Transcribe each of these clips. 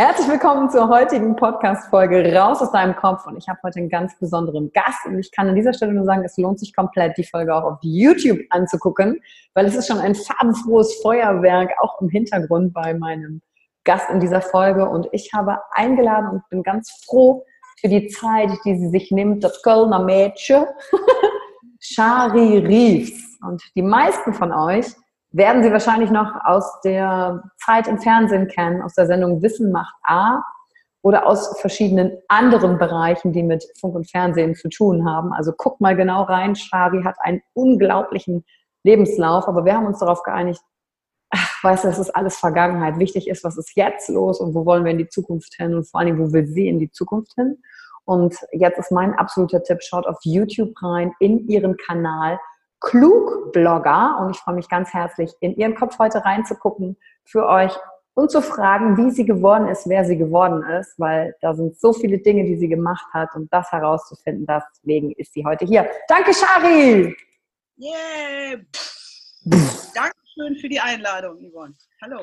Herzlich willkommen zur heutigen Podcast-Folge Raus aus deinem Kopf. Und ich habe heute einen ganz besonderen Gast. Und ich kann an dieser Stelle nur sagen, es lohnt sich komplett, die Folge auch auf YouTube anzugucken, weil es ist schon ein farbenfrohes Feuerwerk, auch im Hintergrund bei meinem Gast in dieser Folge. Und ich habe eingeladen und bin ganz froh für die Zeit, die sie sich nimmt, das Kölner Mädchen, Shari Reeves. Und die meisten von euch werden Sie wahrscheinlich noch aus der Zeit im Fernsehen kennen, aus der Sendung Wissen macht A oder aus verschiedenen anderen Bereichen, die mit Funk und Fernsehen zu tun haben. Also guck mal genau rein. Shari hat einen unglaublichen Lebenslauf, aber wir haben uns darauf geeinigt, ach, weißt du, es ist alles Vergangenheit. Wichtig ist, was ist jetzt los und wo wollen wir in die Zukunft hin und vor allen Dingen, wo will sie in die Zukunft hin? Und jetzt ist mein absoluter Tipp, schaut auf YouTube rein, in ihren Kanal Klug-Blogger und ich freue mich ganz herzlich, in Ihren Kopf heute reinzugucken für euch und zu fragen, wie sie geworden ist, wer sie geworden ist, weil da sind so viele Dinge, die sie gemacht hat und das herauszufinden, deswegen ist sie heute hier. Danke, Shari! Yeah! Dankeschön für die Einladung, Yvonne. Hallo.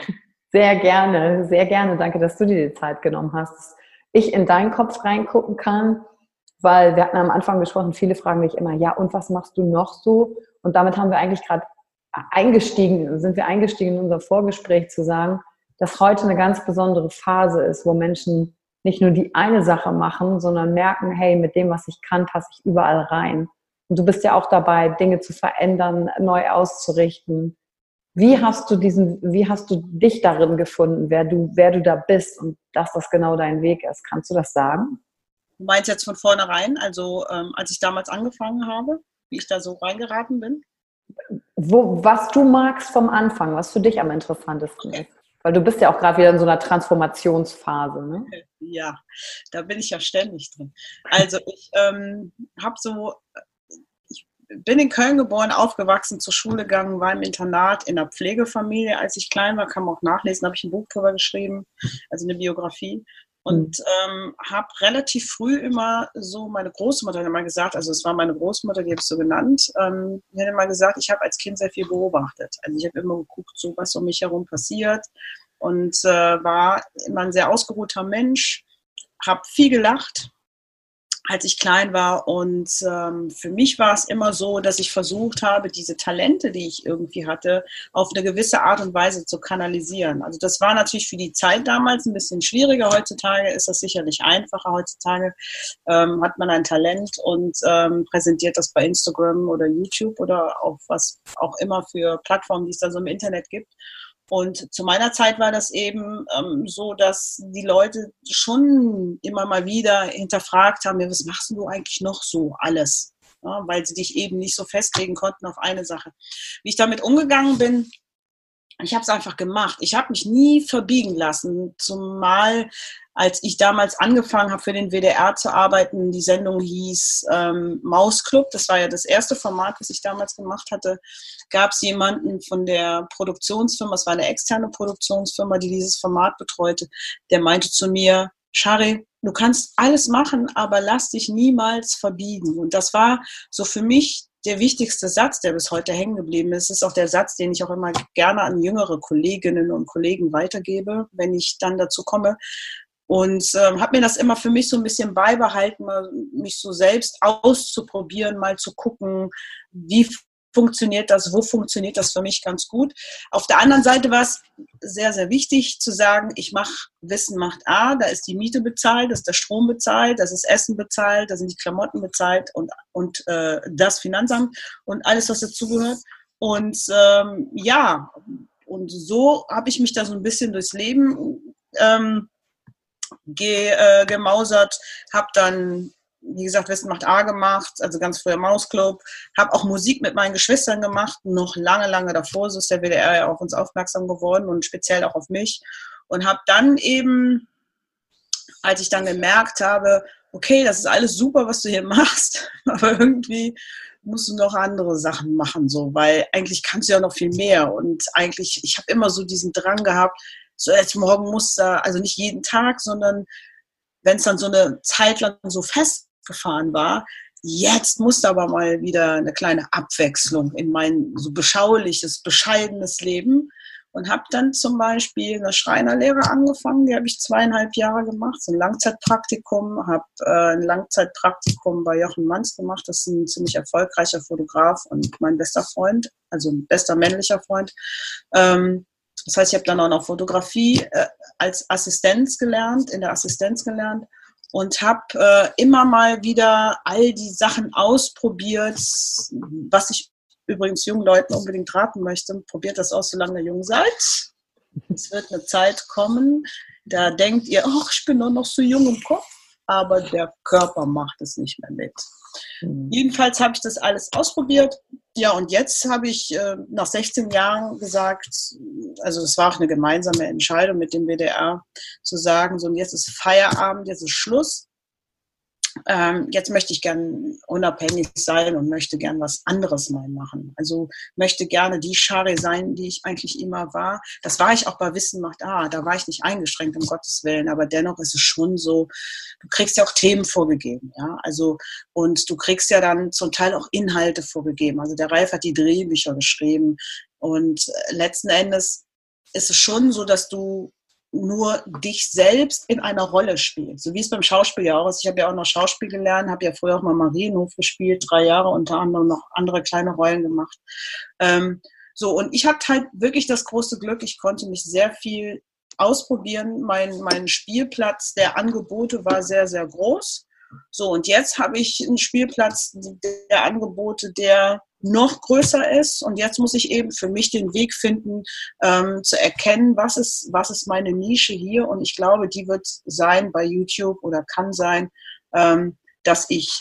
Sehr gerne, sehr gerne. Danke, dass du dir die Zeit genommen hast, dass ich in deinen Kopf reingucken kann weil wir hatten am Anfang gesprochen, viele fragen mich immer, ja, und was machst du noch so? Und damit haben wir eigentlich gerade eingestiegen, sind wir eingestiegen in unser Vorgespräch zu sagen, dass heute eine ganz besondere Phase ist, wo Menschen nicht nur die eine Sache machen, sondern merken, hey, mit dem, was ich kann, passe ich überall rein. Und du bist ja auch dabei, Dinge zu verändern, neu auszurichten. Wie hast du diesen, wie hast du dich darin gefunden, wer du, wer du da bist und dass das genau dein Weg ist? Kannst du das sagen? Du meinst jetzt von vornherein, also ähm, als ich damals angefangen habe, wie ich da so reingeraten bin? Wo, was du magst vom Anfang, was für dich am interessantesten okay. ist. Weil du bist ja auch gerade wieder in so einer Transformationsphase. Ne? Ja, da bin ich ja ständig drin. Also ich ähm, habe so, ich bin in Köln geboren, aufgewachsen, zur Schule gegangen, war im Internat in einer Pflegefamilie. Als ich klein war, kann man auch nachlesen, habe ich ein Buch drüber geschrieben, also eine Biografie. Und ähm, habe relativ früh immer so, meine Großmutter hat immer gesagt, also es war meine Großmutter, die habe ich so genannt, ähm, die hat immer gesagt, ich habe als Kind sehr viel beobachtet. Also ich habe immer geguckt, so was um mich herum passiert und äh, war immer ein sehr ausgeruhter Mensch, habe viel gelacht, als ich klein war. Und ähm, für mich war es immer so, dass ich versucht habe, diese Talente, die ich irgendwie hatte, auf eine gewisse Art und Weise zu kanalisieren. Also das war natürlich für die Zeit damals ein bisschen schwieriger. Heutzutage ist das sicherlich einfacher. Heutzutage ähm, hat man ein Talent und ähm, präsentiert das bei Instagram oder YouTube oder auf was auch immer für Plattformen, die es da so im Internet gibt. Und zu meiner Zeit war das eben ähm, so, dass die Leute schon immer mal wieder hinterfragt haben, ja, was machst du eigentlich noch so alles? Ja, weil sie dich eben nicht so festlegen konnten auf eine Sache. Wie ich damit umgegangen bin, ich habe es einfach gemacht. Ich habe mich nie verbiegen lassen, zumal als ich damals angefangen habe, für den WDR zu arbeiten, die Sendung hieß ähm, Mausclub, das war ja das erste Format, was ich damals gemacht hatte, gab es jemanden von der Produktionsfirma, es war eine externe Produktionsfirma, die dieses Format betreute, der meinte zu mir, Shari, du kannst alles machen, aber lass dich niemals verbiegen. Und das war so für mich der wichtigste Satz, der bis heute hängen geblieben ist. Ist auch der Satz, den ich auch immer gerne an jüngere Kolleginnen und Kollegen weitergebe, wenn ich dann dazu komme, und ähm, habe mir das immer für mich so ein bisschen beibehalten, mich so selbst auszuprobieren, mal zu gucken, wie funktioniert das, wo funktioniert das für mich ganz gut. Auf der anderen Seite war es sehr, sehr wichtig zu sagen, ich mache Wissen macht A, da ist die Miete bezahlt, da ist der Strom bezahlt, das ist Essen bezahlt, da sind die Klamotten bezahlt und, und äh, das Finanzamt und alles, was dazugehört. Und ähm, ja, und so habe ich mich da so ein bisschen durchs Leben ähm, ge, äh, gemausert, habe dann, wie gesagt, Wissen macht A gemacht, also ganz früher Mausclub, habe auch Musik mit meinen Geschwistern gemacht, noch lange, lange davor, so ist der WDR ja auf uns aufmerksam geworden und speziell auch auf mich. Und habe dann eben, als ich dann gemerkt habe, okay, das ist alles super, was du hier machst, aber irgendwie musst du noch andere Sachen machen, so, weil eigentlich kannst du ja noch viel mehr. Und eigentlich, ich habe immer so diesen Drang gehabt, so jetzt morgen muss da, also nicht jeden Tag, sondern wenn es dann so eine Zeit lang so festgefahren war, jetzt muss aber mal wieder eine kleine Abwechslung in mein so beschauliches, bescheidenes Leben und habe dann zum Beispiel eine Schreinerlehre angefangen, die habe ich zweieinhalb Jahre gemacht, so ein Langzeitpraktikum, habe äh, ein Langzeitpraktikum bei Jochen Manns gemacht, das ist ein ziemlich erfolgreicher Fotograf und mein bester Freund, also ein bester männlicher Freund. Ähm, das heißt, ich habe dann auch noch Fotografie äh, als Assistenz gelernt, in der Assistenz gelernt und habe äh, immer mal wieder all die Sachen ausprobiert, was ich übrigens jungen Leuten unbedingt raten möchte. Probiert das aus, solange ihr jung seid. Es wird eine Zeit kommen, da denkt ihr, ach, ich bin doch noch so jung im Kopf, aber der Körper macht es nicht mehr mit. Mhm. Jedenfalls habe ich das alles ausprobiert. Ja, und jetzt habe ich äh, nach 16 Jahren gesagt, also es war auch eine gemeinsame Entscheidung mit dem WDR, zu sagen, so jetzt ist Feierabend, jetzt ist Schluss ähm, jetzt möchte ich gern unabhängig sein und möchte gern was anderes mal machen. Also möchte gerne die Schare sein, die ich eigentlich immer war. Das war ich auch bei Wissen macht Ah, da war ich nicht eingeschränkt, um Gottes Willen, aber dennoch ist es schon so, du kriegst ja auch Themen vorgegeben, ja, also und du kriegst ja dann zum Teil auch Inhalte vorgegeben. Also der Ralf hat die Drehbücher geschrieben und äh, letzten Endes ist es schon so, dass du nur dich selbst in einer Rolle spielst. So wie es beim Schauspiel ja auch ist. Ich habe ja auch noch Schauspiel gelernt, habe ja früher auch mal Marienhof gespielt, drei Jahre unter anderem noch andere kleine Rollen gemacht. Ähm, so, und ich hatte halt wirklich das große Glück, ich konnte mich sehr viel ausprobieren. Mein, mein Spielplatz der Angebote war sehr, sehr groß. So, und jetzt habe ich einen Spielplatz der Angebote, der noch größer ist. Und jetzt muss ich eben für mich den Weg finden, ähm, zu erkennen, was ist, was ist meine Nische hier. Und ich glaube, die wird sein bei YouTube oder kann sein, ähm, dass ich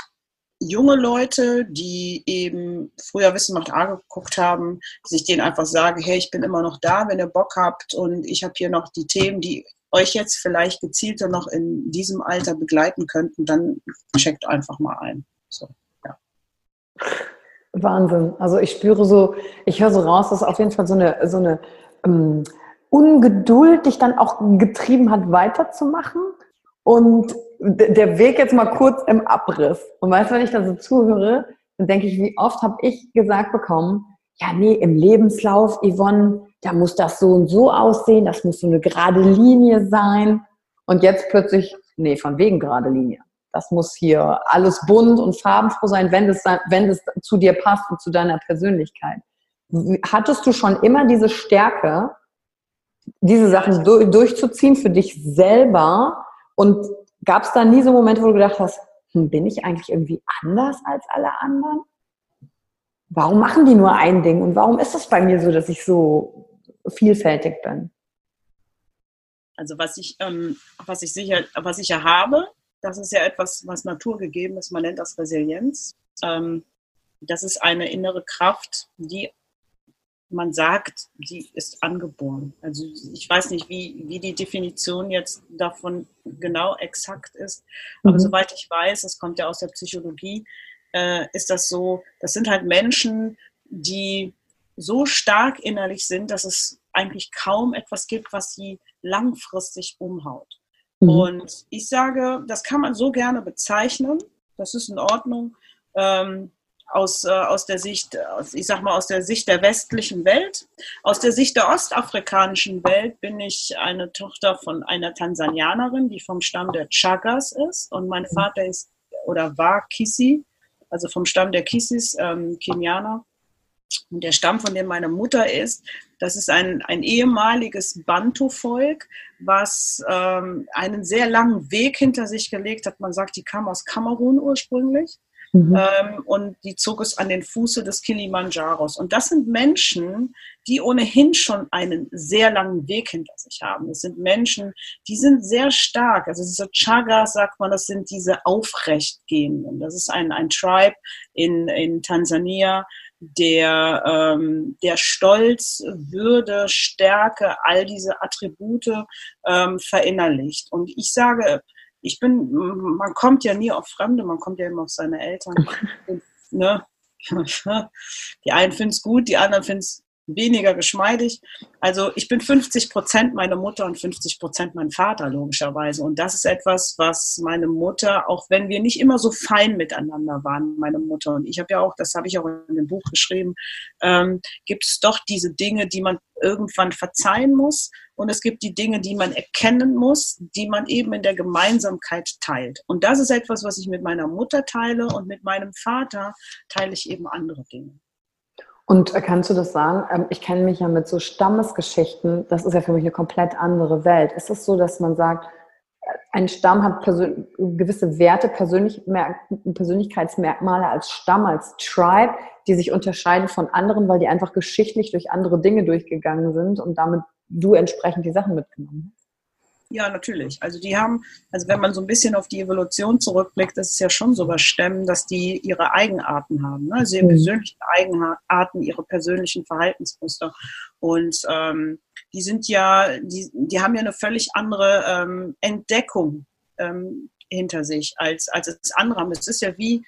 junge Leute, die eben früher Wissen macht A geguckt haben, sich denen einfach sage, hey, ich bin immer noch da, wenn ihr Bock habt und ich habe hier noch die Themen, die euch jetzt vielleicht gezielter noch in diesem Alter begleiten könnten, dann checkt einfach mal ein. So, ja. Wahnsinn. Also ich spüre so, ich höre so raus, dass auf jeden Fall so eine, so eine ähm, Ungeduld dich dann auch getrieben hat, weiterzumachen. Und der Weg jetzt mal kurz im Abriss. Und weißt du, wenn ich da so zuhöre, dann denke ich, wie oft habe ich gesagt bekommen, ja, nee, im Lebenslauf, Yvonne, da muss das so und so aussehen, das muss so eine gerade Linie sein. Und jetzt plötzlich, nee, von wegen gerade Linie. Das muss hier alles bunt und farbenfroh sein, wenn es, wenn es zu dir passt und zu deiner Persönlichkeit. Hattest du schon immer diese Stärke, diese Sachen du durchzuziehen für dich selber? Und gab es da nie so Momente, wo du gedacht hast, hm, bin ich eigentlich irgendwie anders als alle anderen? Warum machen die nur ein Ding? Und warum ist es bei mir so, dass ich so vielfältig bin? Also was ich, ähm, was ich sicher, was ich ja habe, das ist ja etwas, was naturgegeben ist. Man nennt das Resilienz. Ähm, das ist eine innere Kraft, die man sagt, die ist angeboren. Also ich weiß nicht, wie, wie die Definition jetzt davon genau exakt ist, aber mhm. soweit ich weiß, es kommt ja aus der Psychologie, äh, ist das so, das sind halt Menschen, die so stark innerlich sind, dass es eigentlich kaum etwas gibt, was sie langfristig umhaut. Mhm. Und ich sage, das kann man so gerne bezeichnen, das ist in Ordnung. Ähm, aus, äh, aus der Sicht, aus, ich sag mal, aus der Sicht der westlichen Welt. Aus der Sicht der ostafrikanischen Welt bin ich eine Tochter von einer Tansanianerin, die vom Stamm der Chagas ist. Und mein mhm. Vater ist oder war Kisi, also vom Stamm der Kisis, ähm, Kenianer. Und der Stamm, von dem meine Mutter ist, das ist ein, ein ehemaliges Bantu-Volk, was ähm, einen sehr langen Weg hinter sich gelegt hat. Man sagt, die kam aus Kamerun ursprünglich. Mhm. Ähm, und die zog es an den Fuße des Kilimanjaros. Und das sind Menschen, die ohnehin schon einen sehr langen Weg hinter sich haben. Es sind Menschen, die sind sehr stark. Also diese Chagas, sagt man, das sind diese Aufrechtgehenden. Das ist ein, ein Tribe in, in Tansania, der, ähm, der Stolz, Würde, Stärke, all diese Attribute ähm, verinnerlicht. Und ich sage, ich bin, man kommt ja nie auf Fremde, man kommt ja immer auf seine Eltern. Und, ne? Die einen finden es gut, die anderen finden es weniger geschmeidig. Also ich bin 50 Prozent meine Mutter und 50 Prozent mein Vater, logischerweise. Und das ist etwas, was meine Mutter, auch wenn wir nicht immer so fein miteinander waren, meine Mutter und ich habe ja auch, das habe ich auch in dem Buch geschrieben, ähm, gibt es doch diese Dinge, die man irgendwann verzeihen muss. Und es gibt die Dinge, die man erkennen muss, die man eben in der Gemeinsamkeit teilt. Und das ist etwas, was ich mit meiner Mutter teile und mit meinem Vater teile ich eben andere Dinge. Und kannst du das sagen? Ähm, ich kenne mich ja mit so Stammesgeschichten, das ist ja für mich eine komplett andere Welt. Ist es so, dass man sagt, äh, ein Stamm hat gewisse Werte, Persönlich Persönlichkeitsmerkmale als Stamm, als Tribe, die sich unterscheiden von anderen, weil die einfach geschichtlich durch andere Dinge durchgegangen sind und damit du entsprechend die Sachen mitgenommen hast? Ja, natürlich. Also die haben, also wenn man so ein bisschen auf die Evolution zurückblickt, das ist ja schon so bei Stämmen, dass die ihre Eigenarten haben, ne? also ihre mhm. persönlichen Eigenarten, ihre persönlichen Verhaltensmuster. Und ähm, die sind ja, die, die haben ja eine völlig andere ähm, Entdeckung ähm, hinter sich als, als es andere haben. Es ist ja wie,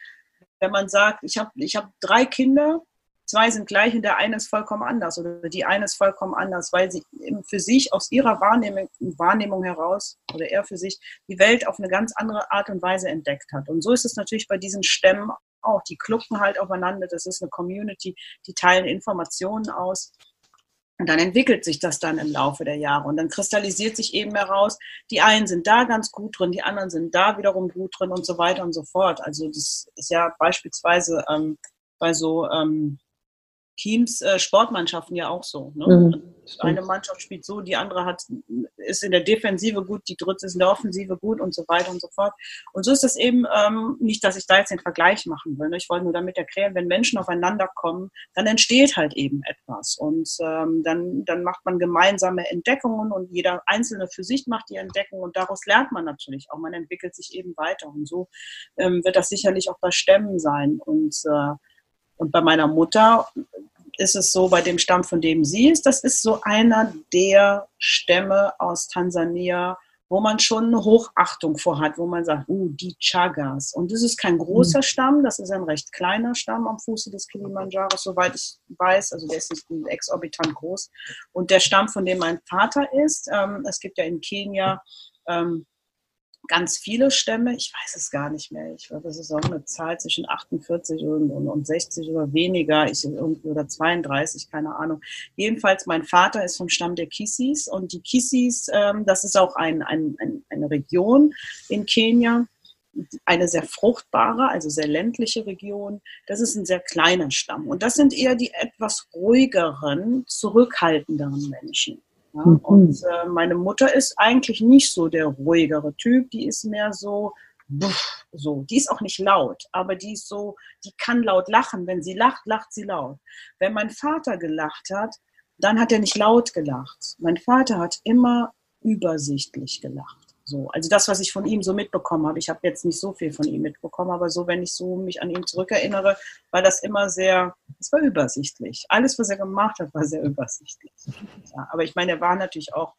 wenn man sagt, ich habe ich hab drei Kinder zwei sind gleich und der eine ist vollkommen anders oder die eine ist vollkommen anders, weil sie für sich aus ihrer Wahrnehmung, Wahrnehmung heraus oder er für sich die Welt auf eine ganz andere Art und Weise entdeckt hat. Und so ist es natürlich bei diesen Stämmen auch. Die klucken halt aufeinander, das ist eine Community, die teilen Informationen aus. Und dann entwickelt sich das dann im Laufe der Jahre. Und dann kristallisiert sich eben heraus, die einen sind da ganz gut drin, die anderen sind da wiederum gut drin und so weiter und so fort. Also das ist ja beispielsweise ähm, bei so ähm, Teams, äh, Sportmannschaften ja auch so. Ne? Mhm. Eine Mannschaft spielt so, die andere hat, ist in der Defensive gut, die dritte ist in der Offensive gut und so weiter und so fort. Und so ist das eben ähm, nicht, dass ich da jetzt den Vergleich machen will. Ne? Ich wollte nur damit erklären, wenn Menschen aufeinander kommen, dann entsteht halt eben etwas. Und ähm, dann, dann macht man gemeinsame Entdeckungen und jeder Einzelne für sich macht die Entdeckung und daraus lernt man natürlich auch. Man entwickelt sich eben weiter. Und so ähm, wird das sicherlich auch bei Stämmen sein. Und äh, und bei meiner Mutter ist es so, bei dem Stamm, von dem sie ist, das ist so einer der Stämme aus Tansania, wo man schon eine Hochachtung vor hat, wo man sagt, uh, die Chagas. Und das ist kein großer mhm. Stamm, das ist ein recht kleiner Stamm am Fuße des Kilimanjaros, soweit ich weiß. Also der ist nicht exorbitant groß. Und der Stamm, von dem mein Vater ist, ähm, es gibt ja in Kenia ähm, ganz viele Stämme, ich weiß es gar nicht mehr, ich glaube, das ist auch eine Zahl zwischen 48 und, und, und 60 oder weniger, ich oder 32, keine Ahnung. Jedenfalls, mein Vater ist vom Stamm der Kisis und die Kisis, ähm, das ist auch ein, ein, ein, eine Region in Kenia, eine sehr fruchtbare, also sehr ländliche Region. Das ist ein sehr kleiner Stamm. Und das sind eher die etwas ruhigeren, zurückhaltenderen Menschen. Ja? Mhm. Und äh, meine Mutter ist eigentlich nicht so der ruhigere Typ, die ist mehr so, so. Die ist auch nicht laut, aber die ist so, die kann laut lachen. Wenn sie lacht, lacht sie laut. Wenn mein Vater gelacht hat, dann hat er nicht laut gelacht. Mein Vater hat immer übersichtlich gelacht. So, also das, was ich von ihm so mitbekommen habe. Ich habe jetzt nicht so viel von ihm mitbekommen, aber so, wenn ich so mich an ihn zurückerinnere, war das immer sehr, es war übersichtlich. Alles, was er gemacht hat, war sehr übersichtlich. Ja, aber ich meine, er war natürlich auch,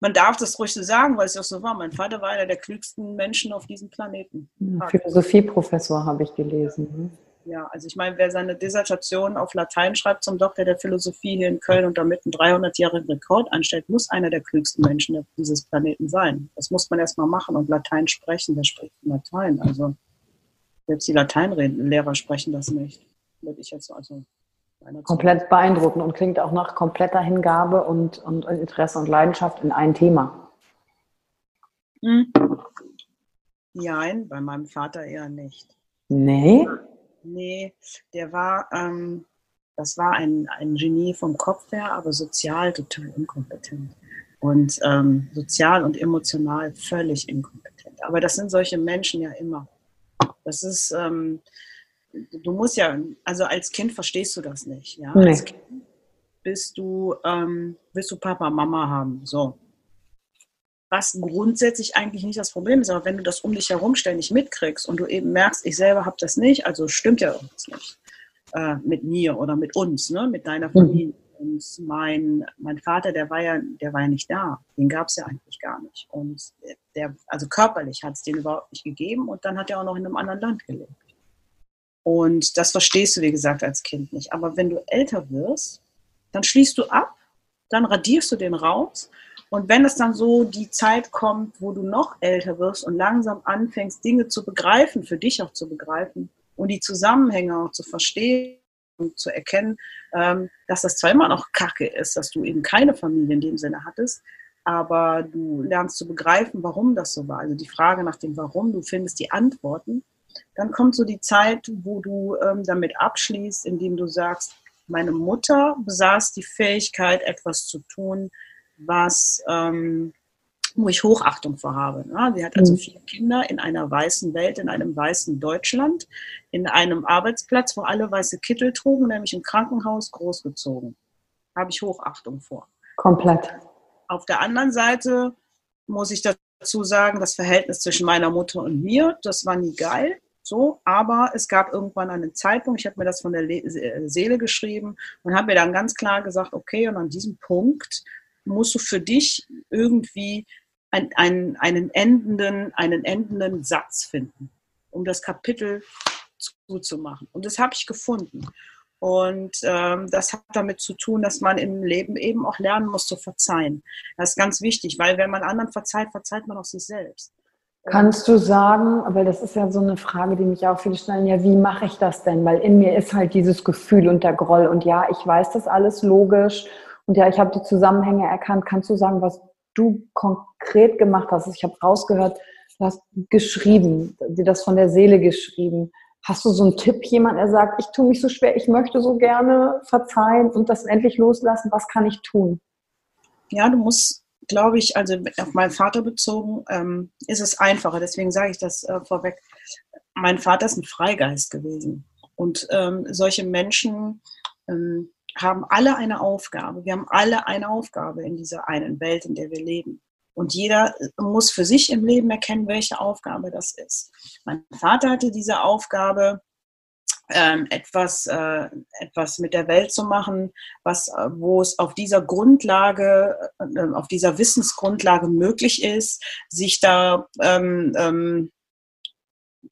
man darf das ruhig so sagen, weil es auch so war. Mein Vater war einer der klügsten Menschen auf diesem Planeten. Philosophieprofessor habe ich gelesen. Ja, also ich meine, wer seine Dissertation auf Latein schreibt zum Doktor der Philosophie hier in Köln und damit einen 300-jährigen Rekord anstellt, muss einer der klügsten Menschen dieses Planeten sein. Das muss man erstmal machen und Latein sprechen. Wer spricht Latein? Also selbst die Lateinlehrer sprechen das nicht. Würde ich jetzt also Komplett beeindruckend und klingt auch nach kompletter Hingabe und, und Interesse und Leidenschaft in ein Thema. Hm. Nein, bei meinem Vater eher nicht. Nee? Nee, der war, ähm, das war ein, ein Genie vom Kopf her, aber sozial total inkompetent. Und ähm, sozial und emotional völlig inkompetent. Aber das sind solche Menschen ja immer. Das ist, ähm, du musst ja, also als Kind verstehst du das nicht. Ja? Nee. Als Kind bist du, ähm, willst du Papa, Mama haben. So was grundsätzlich eigentlich nicht das Problem ist. Aber wenn du das um dich herum ständig mitkriegst und du eben merkst, ich selber habe das nicht, also stimmt ja irgendwas nicht äh, mit mir oder mit uns, ne, mit deiner mhm. Familie. Und mein, mein Vater, der war ja, der war ja nicht da. Den gab es ja eigentlich gar nicht. Und der, also körperlich hat es den überhaupt nicht gegeben und dann hat er auch noch in einem anderen Land gelebt. Und das verstehst du, wie gesagt, als Kind nicht. Aber wenn du älter wirst, dann schließt du ab, dann radierst du den raus und wenn es dann so die Zeit kommt, wo du noch älter wirst und langsam anfängst, Dinge zu begreifen, für dich auch zu begreifen und die Zusammenhänge auch zu verstehen und zu erkennen, ähm, dass das zwar immer noch Kacke ist, dass du eben keine Familie in dem Sinne hattest, aber du lernst zu begreifen, warum das so war. Also die Frage nach dem Warum, du findest die Antworten. Dann kommt so die Zeit, wo du ähm, damit abschließt, indem du sagst, meine Mutter besaß die Fähigkeit, etwas zu tun, was, ähm, wo ich Hochachtung vor habe. Ne? Sie hat also mhm. vier Kinder in einer weißen Welt, in einem weißen Deutschland, in einem Arbeitsplatz, wo alle weiße Kittel trugen, nämlich im Krankenhaus großgezogen. Habe ich Hochachtung vor. Komplett. Auf der anderen Seite muss ich dazu sagen, das Verhältnis zwischen meiner Mutter und mir, das war nie geil. So, aber es gab irgendwann einen Zeitpunkt, ich habe mir das von der Seele geschrieben und habe mir dann ganz klar gesagt, okay, und an diesem Punkt musst du für dich irgendwie ein, ein, einen, endenden, einen endenden Satz finden, um das Kapitel zuzumachen. Und das habe ich gefunden. Und ähm, das hat damit zu tun, dass man im Leben eben auch lernen muss zu verzeihen. Das ist ganz wichtig, weil wenn man anderen verzeiht, verzeiht man auch sich selbst. Kannst du sagen, weil das ist ja so eine Frage, die mich auch viele stellen, ja, wie mache ich das denn? Weil in mir ist halt dieses Gefühl und der Groll und ja, ich weiß das alles logisch und ja, ich habe die Zusammenhänge erkannt. Kannst du sagen, was du konkret gemacht hast? Ich habe rausgehört, du hast geschrieben, dir das von der Seele geschrieben. Hast du so einen Tipp, jemand, der sagt, ich tue mich so schwer, ich möchte so gerne verzeihen und das endlich loslassen? Was kann ich tun? Ja, du musst, glaube ich, also auf meinen Vater bezogen, ähm, ist es einfacher. Deswegen sage ich das äh, vorweg. Mein Vater ist ein Freigeist gewesen. Und ähm, solche Menschen ähm, haben alle eine Aufgabe. Wir haben alle eine Aufgabe in dieser einen Welt, in der wir leben. Und jeder muss für sich im Leben erkennen, welche Aufgabe das ist. Mein Vater hatte diese Aufgabe, ähm, etwas, äh, etwas mit der Welt zu machen, was, äh, wo es auf dieser Grundlage, äh, auf dieser Wissensgrundlage möglich ist, sich da ähm, ähm,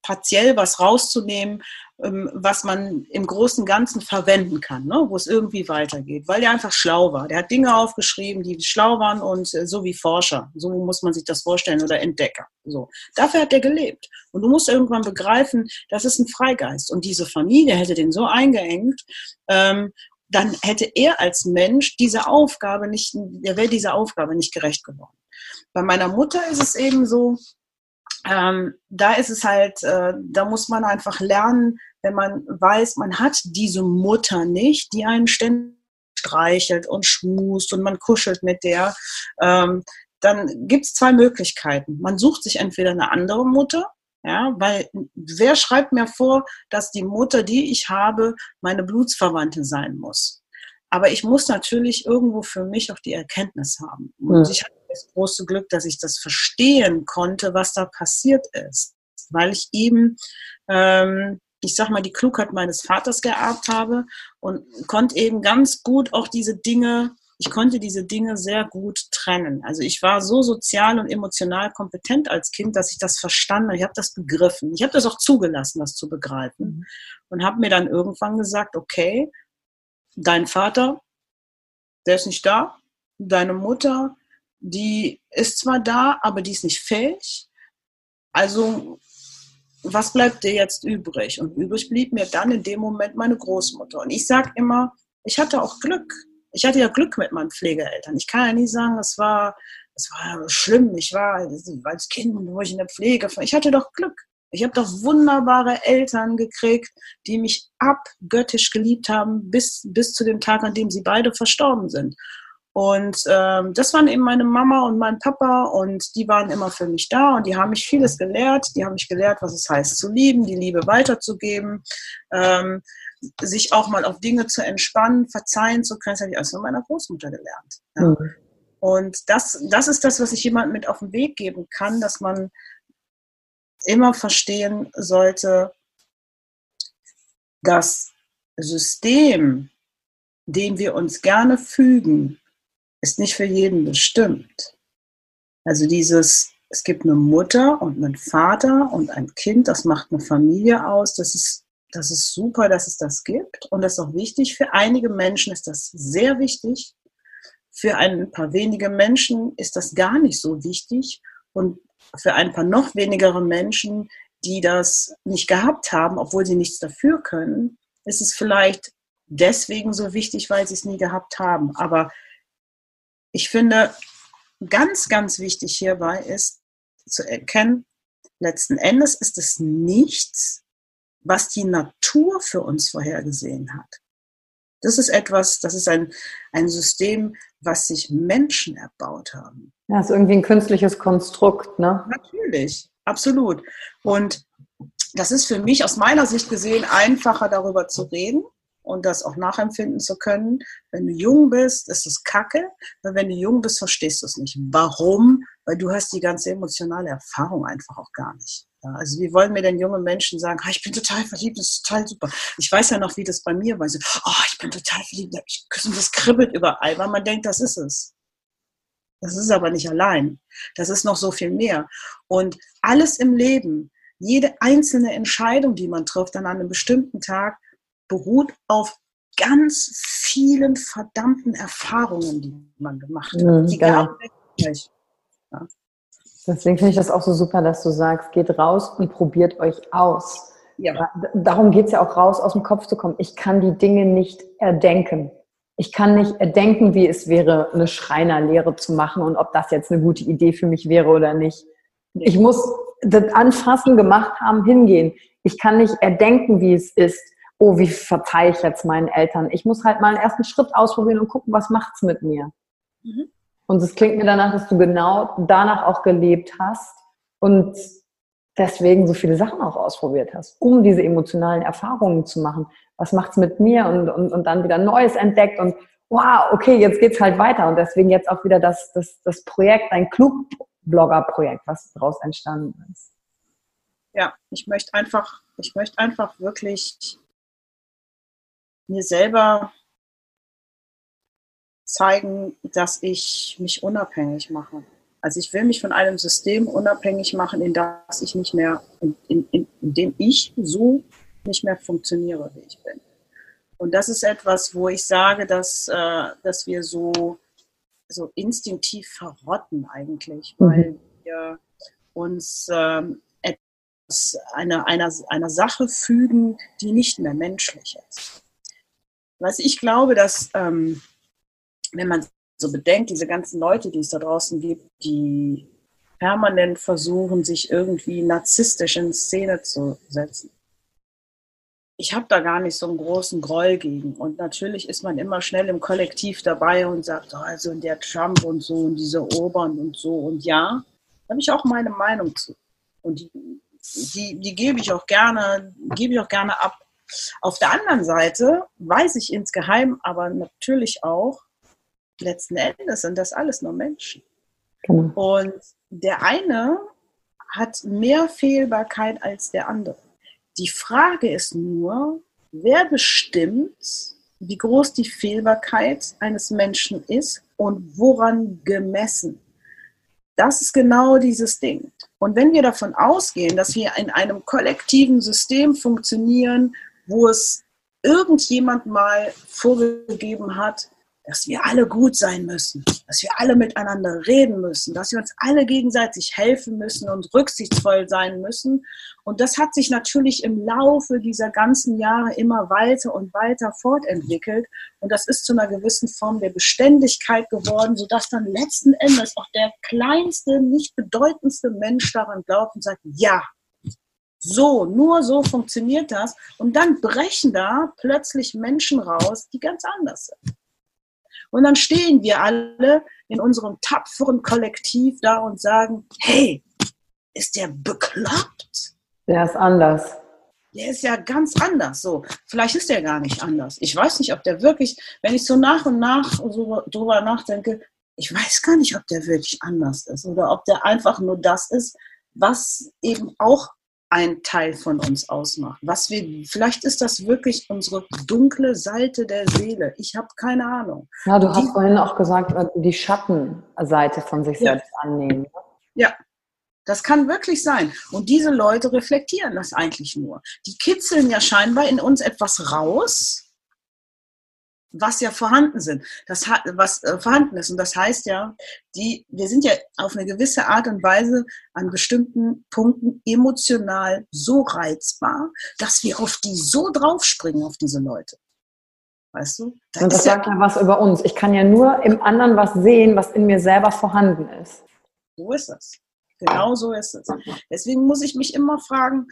partiell was rauszunehmen, ähm, was man im Großen Ganzen verwenden kann, ne? wo es irgendwie weitergeht, weil der einfach schlau war. Der hat Dinge aufgeschrieben, die schlau waren und äh, so wie Forscher. So muss man sich das vorstellen oder Entdecker. So. Dafür hat er gelebt. Und du musst irgendwann begreifen, das ist ein Freigeist. Und diese Familie hätte den so eingeengt, ähm, dann hätte er als Mensch diese Aufgabe nicht, er wäre dieser Aufgabe nicht gerecht geworden. Bei meiner Mutter ist es eben so, ähm, da ist es halt, äh, da muss man einfach lernen, wenn man weiß, man hat diese Mutter nicht, die einen ständig streichelt und schmust und man kuschelt mit der, ähm, dann gibt es zwei Möglichkeiten. Man sucht sich entweder eine andere Mutter, ja, weil wer schreibt mir vor, dass die Mutter, die ich habe, meine Blutsverwandte sein muss? Aber ich muss natürlich irgendwo für mich auch die Erkenntnis haben. Und ja. ich hatte das große Glück, dass ich das verstehen konnte, was da passiert ist, weil ich eben ähm, ich sag mal, die Klugheit meines Vaters geerbt habe und konnte eben ganz gut auch diese Dinge, ich konnte diese Dinge sehr gut trennen. Also ich war so sozial und emotional kompetent als Kind, dass ich das verstanden habe. Ich habe das begriffen. Ich habe das auch zugelassen, das zu begreifen. Mhm. Und habe mir dann irgendwann gesagt, okay, dein Vater, der ist nicht da. Deine Mutter, die ist zwar da, aber die ist nicht fähig. Also was bleibt dir jetzt übrig? Und übrig blieb mir dann in dem Moment meine Großmutter. Und ich sage immer, ich hatte auch Glück. Ich hatte ja Glück mit meinen Pflegeeltern. Ich kann ja nie sagen, es war, es war schlimm. Ich war als Kind, wo ich in der Pflege, ich hatte doch Glück. Ich habe doch wunderbare Eltern gekriegt, die mich abgöttisch geliebt haben, bis, bis zu dem Tag, an dem sie beide verstorben sind. Und ähm, das waren eben meine Mama und mein Papa und die waren immer für mich da und die haben mich vieles gelehrt. Die haben mich gelehrt, was es heißt zu lieben, die Liebe weiterzugeben, ähm, sich auch mal auf Dinge zu entspannen, verzeihen zu können. Das habe ich alles von meiner Großmutter gelernt. Ja. Mhm. Und das, das ist das, was ich jemandem mit auf den Weg geben kann, dass man immer verstehen sollte, das System, dem wir uns gerne fügen, ist nicht für jeden bestimmt. Also dieses, es gibt eine Mutter und einen Vater und ein Kind, das macht eine Familie aus, das ist, das ist super, dass es das gibt und das ist auch wichtig. Für einige Menschen ist das sehr wichtig. Für ein paar wenige Menschen ist das gar nicht so wichtig und für ein paar noch wenigere Menschen, die das nicht gehabt haben, obwohl sie nichts dafür können, ist es vielleicht deswegen so wichtig, weil sie es nie gehabt haben. Aber ich finde, ganz, ganz wichtig hierbei ist zu erkennen, letzten Endes ist es nichts, was die Natur für uns vorhergesehen hat. Das ist etwas, das ist ein, ein System, was sich Menschen erbaut haben. Ja, ist irgendwie ein künstliches Konstrukt, ne? Natürlich, absolut. Und das ist für mich aus meiner Sicht gesehen einfacher darüber zu reden, und das auch nachempfinden zu können. Wenn du jung bist, ist es kacke, weil wenn du jung bist, verstehst du es nicht. Warum? Weil du hast die ganze emotionale Erfahrung einfach auch gar nicht. Ja, also wie wollen mir denn junge Menschen sagen, ah, ich bin total verliebt, das ist total super. Ich weiß ja noch, wie das bei mir war. So, oh, ich bin total verliebt, ich küsse das kribbelt überall, weil man denkt, das ist es. Das ist aber nicht allein. Das ist noch so viel mehr. Und alles im Leben, jede einzelne Entscheidung, die man trifft an einem bestimmten Tag, beruht auf ganz vielen verdammten Erfahrungen, die man gemacht hat. Mhm, die genau. Ja. Deswegen finde ich das auch so super, dass du sagst, geht raus und probiert euch aus. Ja. Darum geht es ja auch raus, aus dem Kopf zu kommen. Ich kann die Dinge nicht erdenken. Ich kann nicht erdenken, wie es wäre, eine Schreinerlehre zu machen und ob das jetzt eine gute Idee für mich wäre oder nicht. Ich muss das Anfassen gemacht haben, hingehen. Ich kann nicht erdenken, wie es ist, oh, wie verzeihe ich jetzt meinen Eltern? Ich muss halt mal einen ersten Schritt ausprobieren und gucken, was macht es mit mir. Mhm. Und es klingt mir danach, dass du genau danach auch gelebt hast und deswegen so viele Sachen auch ausprobiert hast, um diese emotionalen Erfahrungen zu machen. Was macht es mit mir? Und, und, und dann wieder Neues entdeckt und wow, okay, jetzt geht's halt weiter. Und deswegen jetzt auch wieder das, das, das Projekt, ein Klugblogger-Projekt, was daraus entstanden ist. Ja, ich möchte einfach, ich möchte einfach wirklich mir selber zeigen, dass ich mich unabhängig mache. Also ich will mich von einem System unabhängig machen, in das ich nicht mehr, in, in, in, in dem ich so nicht mehr funktioniere, wie ich bin. Und das ist etwas, wo ich sage, dass, äh, dass wir so, so instinktiv verrotten eigentlich, mhm. weil wir uns ähm, etwas, einer, einer, einer Sache fügen, die nicht mehr menschlich ist. Was ich glaube, dass, ähm, wenn man so bedenkt, diese ganzen Leute, die es da draußen gibt, die permanent versuchen, sich irgendwie narzisstisch in Szene zu setzen. Ich habe da gar nicht so einen großen Groll gegen. Und natürlich ist man immer schnell im Kollektiv dabei und sagt, oh, also der Trump und so und diese Obern und so. Und ja, da habe ich auch meine Meinung zu. Und die, die, die gebe ich auch gerne, gebe ich auch gerne ab. Auf der anderen Seite weiß ich insgeheim aber natürlich auch, letzten Endes sind das alles nur Menschen. Genau. Und der eine hat mehr Fehlbarkeit als der andere. Die Frage ist nur, wer bestimmt, wie groß die Fehlbarkeit eines Menschen ist und woran gemessen. Das ist genau dieses Ding. Und wenn wir davon ausgehen, dass wir in einem kollektiven System funktionieren, wo es irgendjemand mal vorgegeben hat, dass wir alle gut sein müssen, dass wir alle miteinander reden müssen, dass wir uns alle gegenseitig helfen müssen und rücksichtsvoll sein müssen. Und das hat sich natürlich im Laufe dieser ganzen Jahre immer weiter und weiter fortentwickelt. Und das ist zu einer gewissen Form der Beständigkeit geworden, sodass dann letzten Endes auch der kleinste, nicht bedeutendste Mensch daran glaubt und sagt, ja, so, nur so funktioniert das. Und dann brechen da plötzlich Menschen raus, die ganz anders sind. Und dann stehen wir alle in unserem tapferen Kollektiv da und sagen, hey, ist der bekloppt? Der ist anders. Der ist ja ganz anders. So, vielleicht ist der gar nicht anders. Ich weiß nicht, ob der wirklich, wenn ich so nach und nach so drüber nachdenke, ich weiß gar nicht, ob der wirklich anders ist oder ob der einfach nur das ist, was eben auch ein Teil von uns ausmacht. Was wir, vielleicht ist das wirklich unsere dunkle Seite der Seele. Ich habe keine Ahnung. Ja, du die, hast vorhin auch gesagt, äh, die Schattenseite von sich ja. selbst annehmen. Ne? Ja, das kann wirklich sein. Und diese Leute reflektieren das eigentlich nur. Die kitzeln ja scheinbar in uns etwas raus, was ja vorhanden sind, das was äh, vorhanden ist. Und das heißt ja, die, wir sind ja auf eine gewisse Art und Weise an bestimmten Punkten emotional so reizbar, dass wir auf die so draufspringen, auf diese Leute. Weißt du? Das und das sagt ja was über uns. Ich kann ja nur im anderen was sehen, was in mir selber vorhanden ist. So ist es. Genau so ist es. Deswegen muss ich mich immer fragen,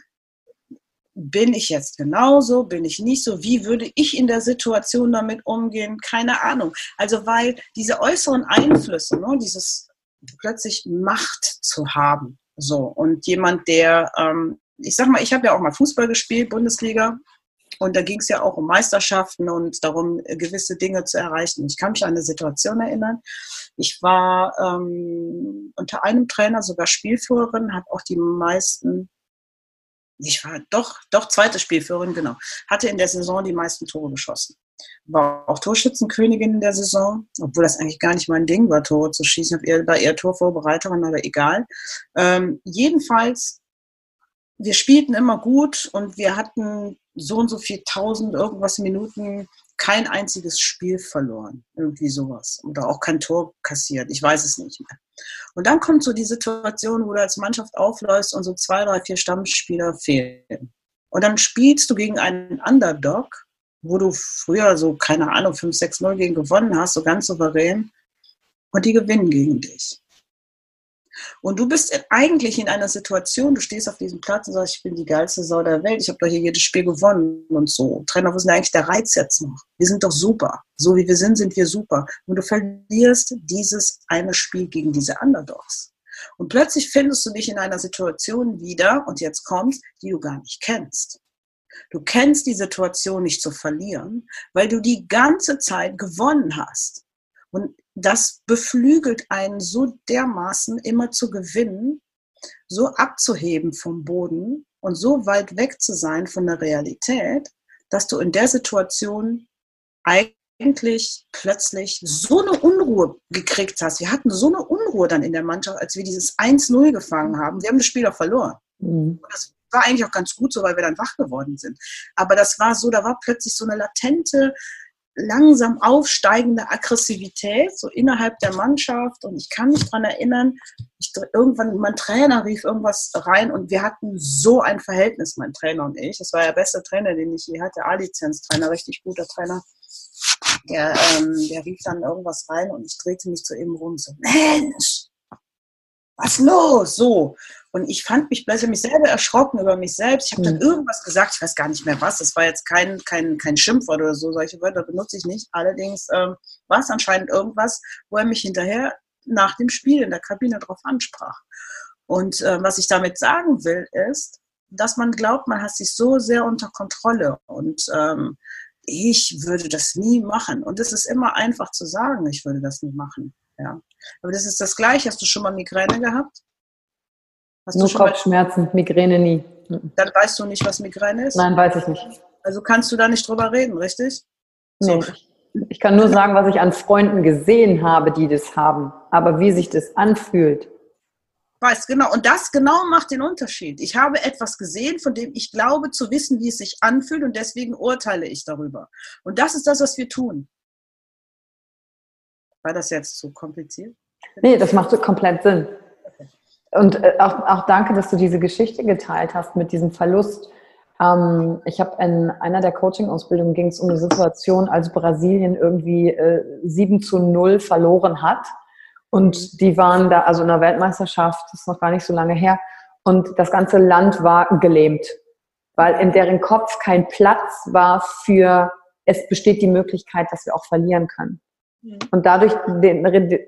bin ich jetzt genauso, bin ich nicht so, wie würde ich in der Situation damit umgehen, keine Ahnung. Also weil diese äußeren Einflüsse, ne, dieses plötzlich Macht zu haben, so und jemand, der, ähm, ich sag mal, ich habe ja auch mal Fußball gespielt, Bundesliga, und da ging es ja auch um Meisterschaften und darum, gewisse Dinge zu erreichen. Ich kann mich an eine Situation erinnern. Ich war ähm, unter einem Trainer sogar Spielführerin, habe auch die meisten ich war doch, doch zweite Spielführerin, genau. Hatte in der Saison die meisten Tore geschossen. War auch Torschützenkönigin in der Saison, obwohl das eigentlich gar nicht mein Ding war, Tore zu schießen. Ich war eher Torvorbereiterin, aber egal. Ähm, jedenfalls, wir spielten immer gut und wir hatten so und so viel tausend irgendwas Minuten kein einziges Spiel verloren. Irgendwie sowas. Oder auch kein Tor kassiert. Ich weiß es nicht mehr. Und dann kommt so die Situation, wo du als Mannschaft aufläufst und so zwei, drei, vier Stammspieler fehlen. Und dann spielst du gegen einen Underdog, wo du früher so, keine Ahnung, 5-6-0 gegen gewonnen hast, so ganz souverän. Und die gewinnen gegen dich. Und du bist eigentlich in einer Situation, du stehst auf diesem Platz und sagst, ich bin die geilste Sau der Welt, ich habe doch hier jedes Spiel gewonnen und so. Trainer, wo ist denn eigentlich der Reiz jetzt noch? Wir sind doch super. So wie wir sind, sind wir super. Und du verlierst dieses eine Spiel gegen diese Underdogs. Und plötzlich findest du dich in einer Situation wieder, und jetzt kommt, die du gar nicht kennst. Du kennst die Situation nicht zu verlieren, weil du die ganze Zeit gewonnen hast. Und das beflügelt einen so dermaßen immer zu gewinnen, so abzuheben vom Boden und so weit weg zu sein von der Realität, dass du in der Situation eigentlich plötzlich so eine Unruhe gekriegt hast. Wir hatten so eine Unruhe dann in der Mannschaft, als wir dieses 1-0 gefangen haben. Wir haben das Spiel auch verloren. Mhm. Das war eigentlich auch ganz gut so, weil wir dann wach geworden sind. Aber das war so, da war plötzlich so eine latente langsam aufsteigende Aggressivität so innerhalb der Mannschaft. Und ich kann mich daran erinnern, ich, irgendwann mein Trainer rief irgendwas rein und wir hatten so ein Verhältnis, mein Trainer und ich. Das war der beste Trainer, den ich je hatte, A-Lizenz-Trainer, richtig guter Trainer. Der, ähm, der rief dann irgendwas rein und ich drehte mich zu ihm rum so, Mensch, was los? So. Und ich fand mich plötzlich mich selber erschrocken über mich selbst. Ich habe dann mhm. irgendwas gesagt, ich weiß gar nicht mehr was. Das war jetzt kein, kein, kein Schimpfwort oder so. Solche Wörter benutze ich nicht. Allerdings ähm, war es anscheinend irgendwas, wo er mich hinterher nach dem Spiel in der Kabine drauf ansprach. Und äh, was ich damit sagen will, ist, dass man glaubt, man hat sich so sehr unter Kontrolle. Und ähm, ich würde das nie machen. Und es ist immer einfach zu sagen, ich würde das nie machen. Ja. Aber das ist das Gleiche. Hast du schon mal Migräne gehabt? Hast Nur Kopfschmerzen, mal... Migräne nie. Dann weißt du nicht, was Migräne ist? Nein, weiß ich nicht. Also kannst du da nicht drüber reden, richtig? Nee. So. Ich kann nur sagen, was ich an Freunden gesehen habe, die das haben. Aber wie sich das anfühlt. Weiß, genau. Und das genau macht den Unterschied. Ich habe etwas gesehen, von dem ich glaube zu wissen, wie es sich anfühlt und deswegen urteile ich darüber. Und das ist das, was wir tun. War das jetzt zu kompliziert? Nee, das macht komplett Sinn. Und äh, auch, auch danke, dass du diese Geschichte geteilt hast mit diesem Verlust. Ähm, ich habe in einer der Coaching-Ausbildungen ging es um eine Situation, als Brasilien irgendwie äh, 7 zu 0 verloren hat. Und die waren da, also in der Weltmeisterschaft, das ist noch gar nicht so lange her, und das ganze Land war gelähmt, weil in deren Kopf kein Platz war für, es besteht die Möglichkeit, dass wir auch verlieren können. Mhm. Und dadurch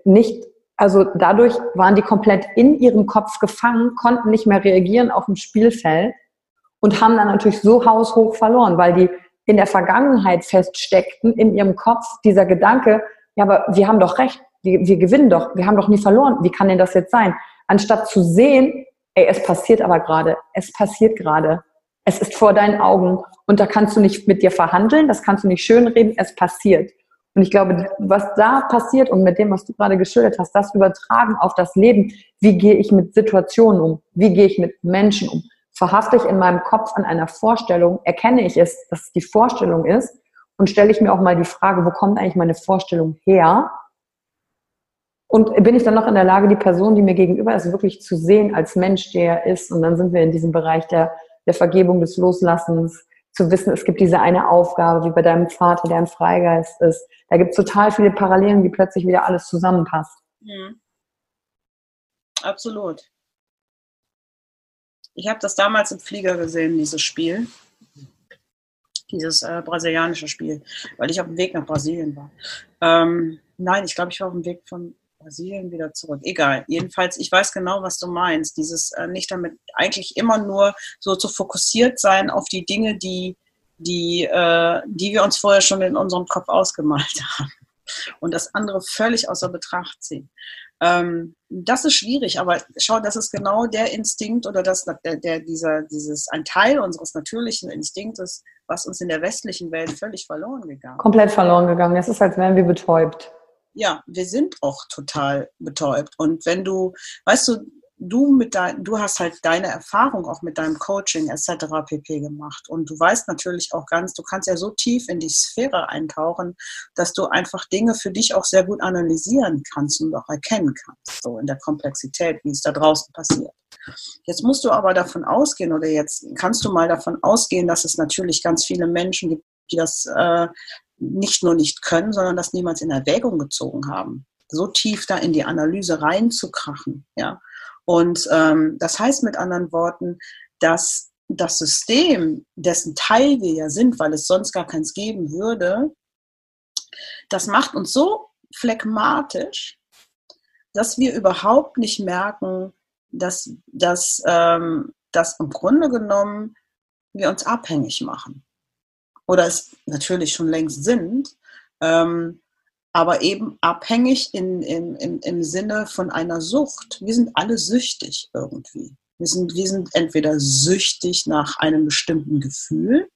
nicht, also dadurch waren die komplett in ihrem Kopf gefangen, konnten nicht mehr reagieren auf dem Spielfeld und haben dann natürlich so haushoch verloren, weil die in der Vergangenheit feststeckten, in ihrem Kopf dieser Gedanke, ja, aber wir haben doch recht, wir, wir gewinnen doch, wir haben doch nie verloren, wie kann denn das jetzt sein? Anstatt zu sehen, ey, es passiert aber gerade, es passiert gerade, es ist vor deinen Augen und da kannst du nicht mit dir verhandeln, das kannst du nicht schönreden, es passiert. Und ich glaube, was da passiert und mit dem, was du gerade geschildert hast, das übertragen auf das Leben. Wie gehe ich mit Situationen um? Wie gehe ich mit Menschen um? Verhafte ich in meinem Kopf an einer Vorstellung? Erkenne ich es, dass es die Vorstellung ist? Und stelle ich mir auch mal die Frage, wo kommt eigentlich meine Vorstellung her? Und bin ich dann noch in der Lage, die Person, die mir gegenüber ist, wirklich zu sehen als Mensch, der er ist? Und dann sind wir in diesem Bereich der, der Vergebung, des Loslassens, zu wissen, es gibt diese eine Aufgabe, wie bei deinem Vater, der ein Freigeist ist. Da gibt es total viele Parallelen, wie plötzlich wieder alles zusammenpasst. Mhm. Absolut. Ich habe das damals im Flieger gesehen, dieses Spiel. Dieses äh, brasilianische Spiel, weil ich auf dem Weg nach Brasilien war. Ähm, nein, ich glaube, ich war auf dem Weg von Brasilien wieder zurück. Egal. Jedenfalls, ich weiß genau, was du meinst. Dieses äh, nicht damit eigentlich immer nur so zu fokussiert sein auf die Dinge, die, die, äh, die wir uns vorher schon in unserem Kopf ausgemalt haben. Und das andere völlig außer Betracht ziehen. Ähm, das ist schwierig, aber schau, das ist genau der Instinkt oder das, der, der, dieser, dieses, ein Teil unseres natürlichen Instinktes, was uns in der westlichen Welt völlig verloren gegangen ist. Komplett verloren gegangen. Es ist, als wären wir betäubt ja, wir sind auch total betäubt. Und wenn du, weißt du, du mit dein, du hast halt deine Erfahrung auch mit deinem Coaching etc. pp gemacht und du weißt natürlich auch ganz, du kannst ja so tief in die Sphäre eintauchen, dass du einfach Dinge für dich auch sehr gut analysieren kannst und auch erkennen kannst, so in der Komplexität, wie es da draußen passiert. Jetzt musst du aber davon ausgehen oder jetzt kannst du mal davon ausgehen, dass es natürlich ganz viele Menschen gibt, die das äh, nicht nur nicht können, sondern das niemals in Erwägung gezogen haben, so tief da in die Analyse reinzukrachen. Ja? Und ähm, das heißt mit anderen Worten, dass das System, dessen Teil wir ja sind, weil es sonst gar keins geben würde, das macht uns so phlegmatisch, dass wir überhaupt nicht merken, dass, dass, ähm, dass im Grunde genommen wir uns abhängig machen oder es natürlich schon längst sind, ähm, aber eben abhängig in, in, in, im Sinne von einer Sucht. Wir sind alle süchtig irgendwie. Wir sind, wir sind entweder süchtig nach einem bestimmten Gefühl,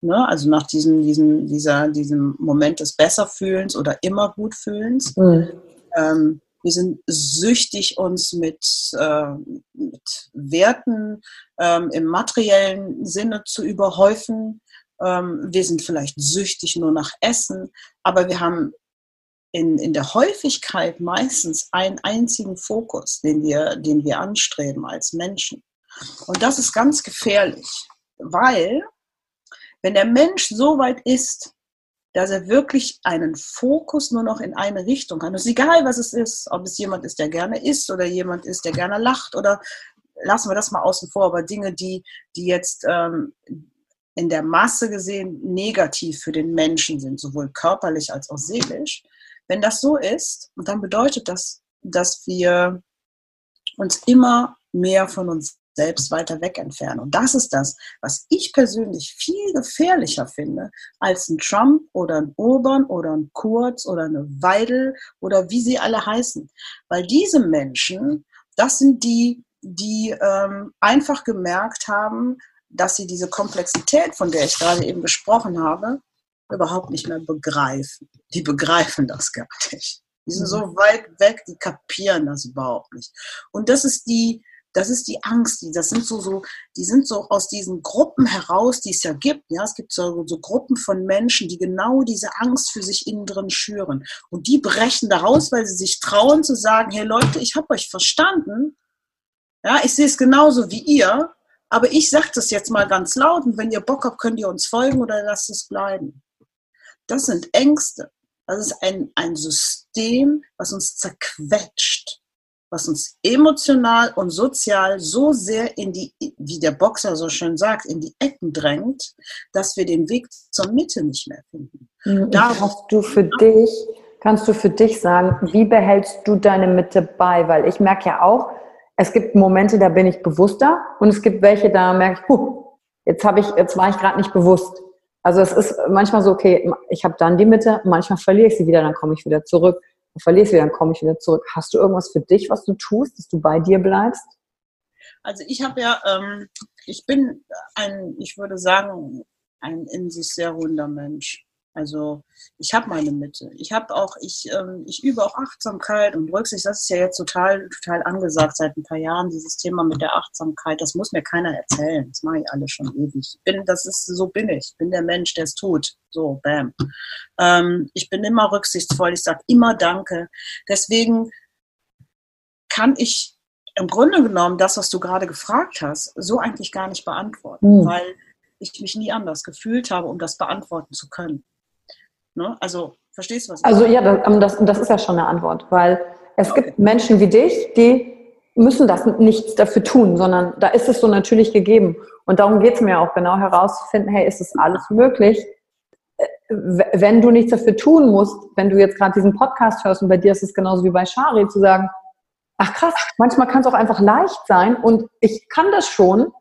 ne, also nach diesem, diesem, dieser, diesem Moment des Besserfühlens oder immer Gutfühlens. Mhm. Ähm, wir sind süchtig, uns mit, äh, mit Werten ähm, im materiellen Sinne zu überhäufen. Ähm, wir sind vielleicht süchtig nur nach Essen, aber wir haben in, in der Häufigkeit meistens einen einzigen Fokus, den wir, den wir anstreben als Menschen. Und das ist ganz gefährlich, weil wenn der Mensch so weit ist, dass er wirklich einen Fokus nur noch in eine Richtung hat. Es ist egal, was es ist, ob es jemand ist, der gerne isst oder jemand ist, der gerne lacht oder lassen wir das mal außen vor, aber Dinge, die, die jetzt ähm, in der Masse gesehen negativ für den Menschen sind, sowohl körperlich als auch seelisch. Wenn das so ist, dann bedeutet das, dass wir uns immer mehr von uns selbst weiter weg entfernen. Und das ist das, was ich persönlich viel gefährlicher finde als ein Trump oder ein Urban oder ein Kurz oder eine Weidel oder wie sie alle heißen. Weil diese Menschen, das sind die, die ähm, einfach gemerkt haben, dass sie diese Komplexität, von der ich gerade eben gesprochen habe, überhaupt nicht mehr begreifen. Die begreifen das gar nicht. Die sind so mhm. weit weg, die kapieren das überhaupt nicht. Und das ist die, das ist die Angst, die, das sind so, so, die sind so aus diesen Gruppen heraus, die es ja gibt. Ja, es gibt so, so Gruppen von Menschen, die genau diese Angst für sich innen drin schüren. Und die brechen daraus, weil sie sich trauen zu sagen, hey Leute, ich habe euch verstanden. Ja, ich sehe es genauso wie ihr, aber ich sage das jetzt mal ganz laut und wenn ihr Bock habt, könnt ihr uns folgen oder lasst es bleiben. Das sind Ängste. Das ist ein, ein System, was uns zerquetscht was uns emotional und sozial so sehr in die, wie der Boxer so schön sagt, in die Ecken drängt, dass wir den Weg zur Mitte nicht mehr finden. Mhm. Hast du für dich, kannst du für dich sagen, wie behältst du deine Mitte bei? Weil ich merke ja auch, es gibt Momente, da bin ich bewusster und es gibt welche, da merke ich, huh, jetzt habe ich, jetzt war ich gerade nicht bewusst. Also es ist manchmal so, okay, ich habe dann die Mitte, manchmal verliere ich sie wieder, dann komme ich wieder zurück und verlierst wieder, dann komme ich wieder zurück. Hast du irgendwas für dich, was du tust, dass du bei dir bleibst? Also ich habe ja, ähm, ich bin ein, ich würde sagen, ein in sich sehr runder Mensch. Also ich habe meine Mitte. Ich habe auch, ich, ähm, ich übe auch Achtsamkeit und Rücksicht. Das ist ja jetzt total, total angesagt seit ein paar Jahren, dieses Thema mit der Achtsamkeit. Das muss mir keiner erzählen. Das mache ich alle schon ewig. Bin, das ist, so bin ich. Ich bin der Mensch, der es tut. So, bam. Ähm, ich bin immer rücksichtsvoll. Ich sage immer Danke. Deswegen kann ich im Grunde genommen das, was du gerade gefragt hast, so eigentlich gar nicht beantworten, mhm. weil ich mich nie anders gefühlt habe, um das beantworten zu können. Ne? Also, verstehst du was? Also, ja, das, das ist ja schon eine Antwort, weil es okay. gibt Menschen wie dich, die müssen das nichts dafür tun, sondern da ist es so natürlich gegeben. Und darum geht es mir auch genau herauszufinden, hey, ist es alles möglich? Äh, wenn du nichts dafür tun musst, wenn du jetzt gerade diesen Podcast hörst und bei dir ist es genauso wie bei Shari, zu sagen, ach krass, manchmal kann es auch einfach leicht sein und ich kann das schon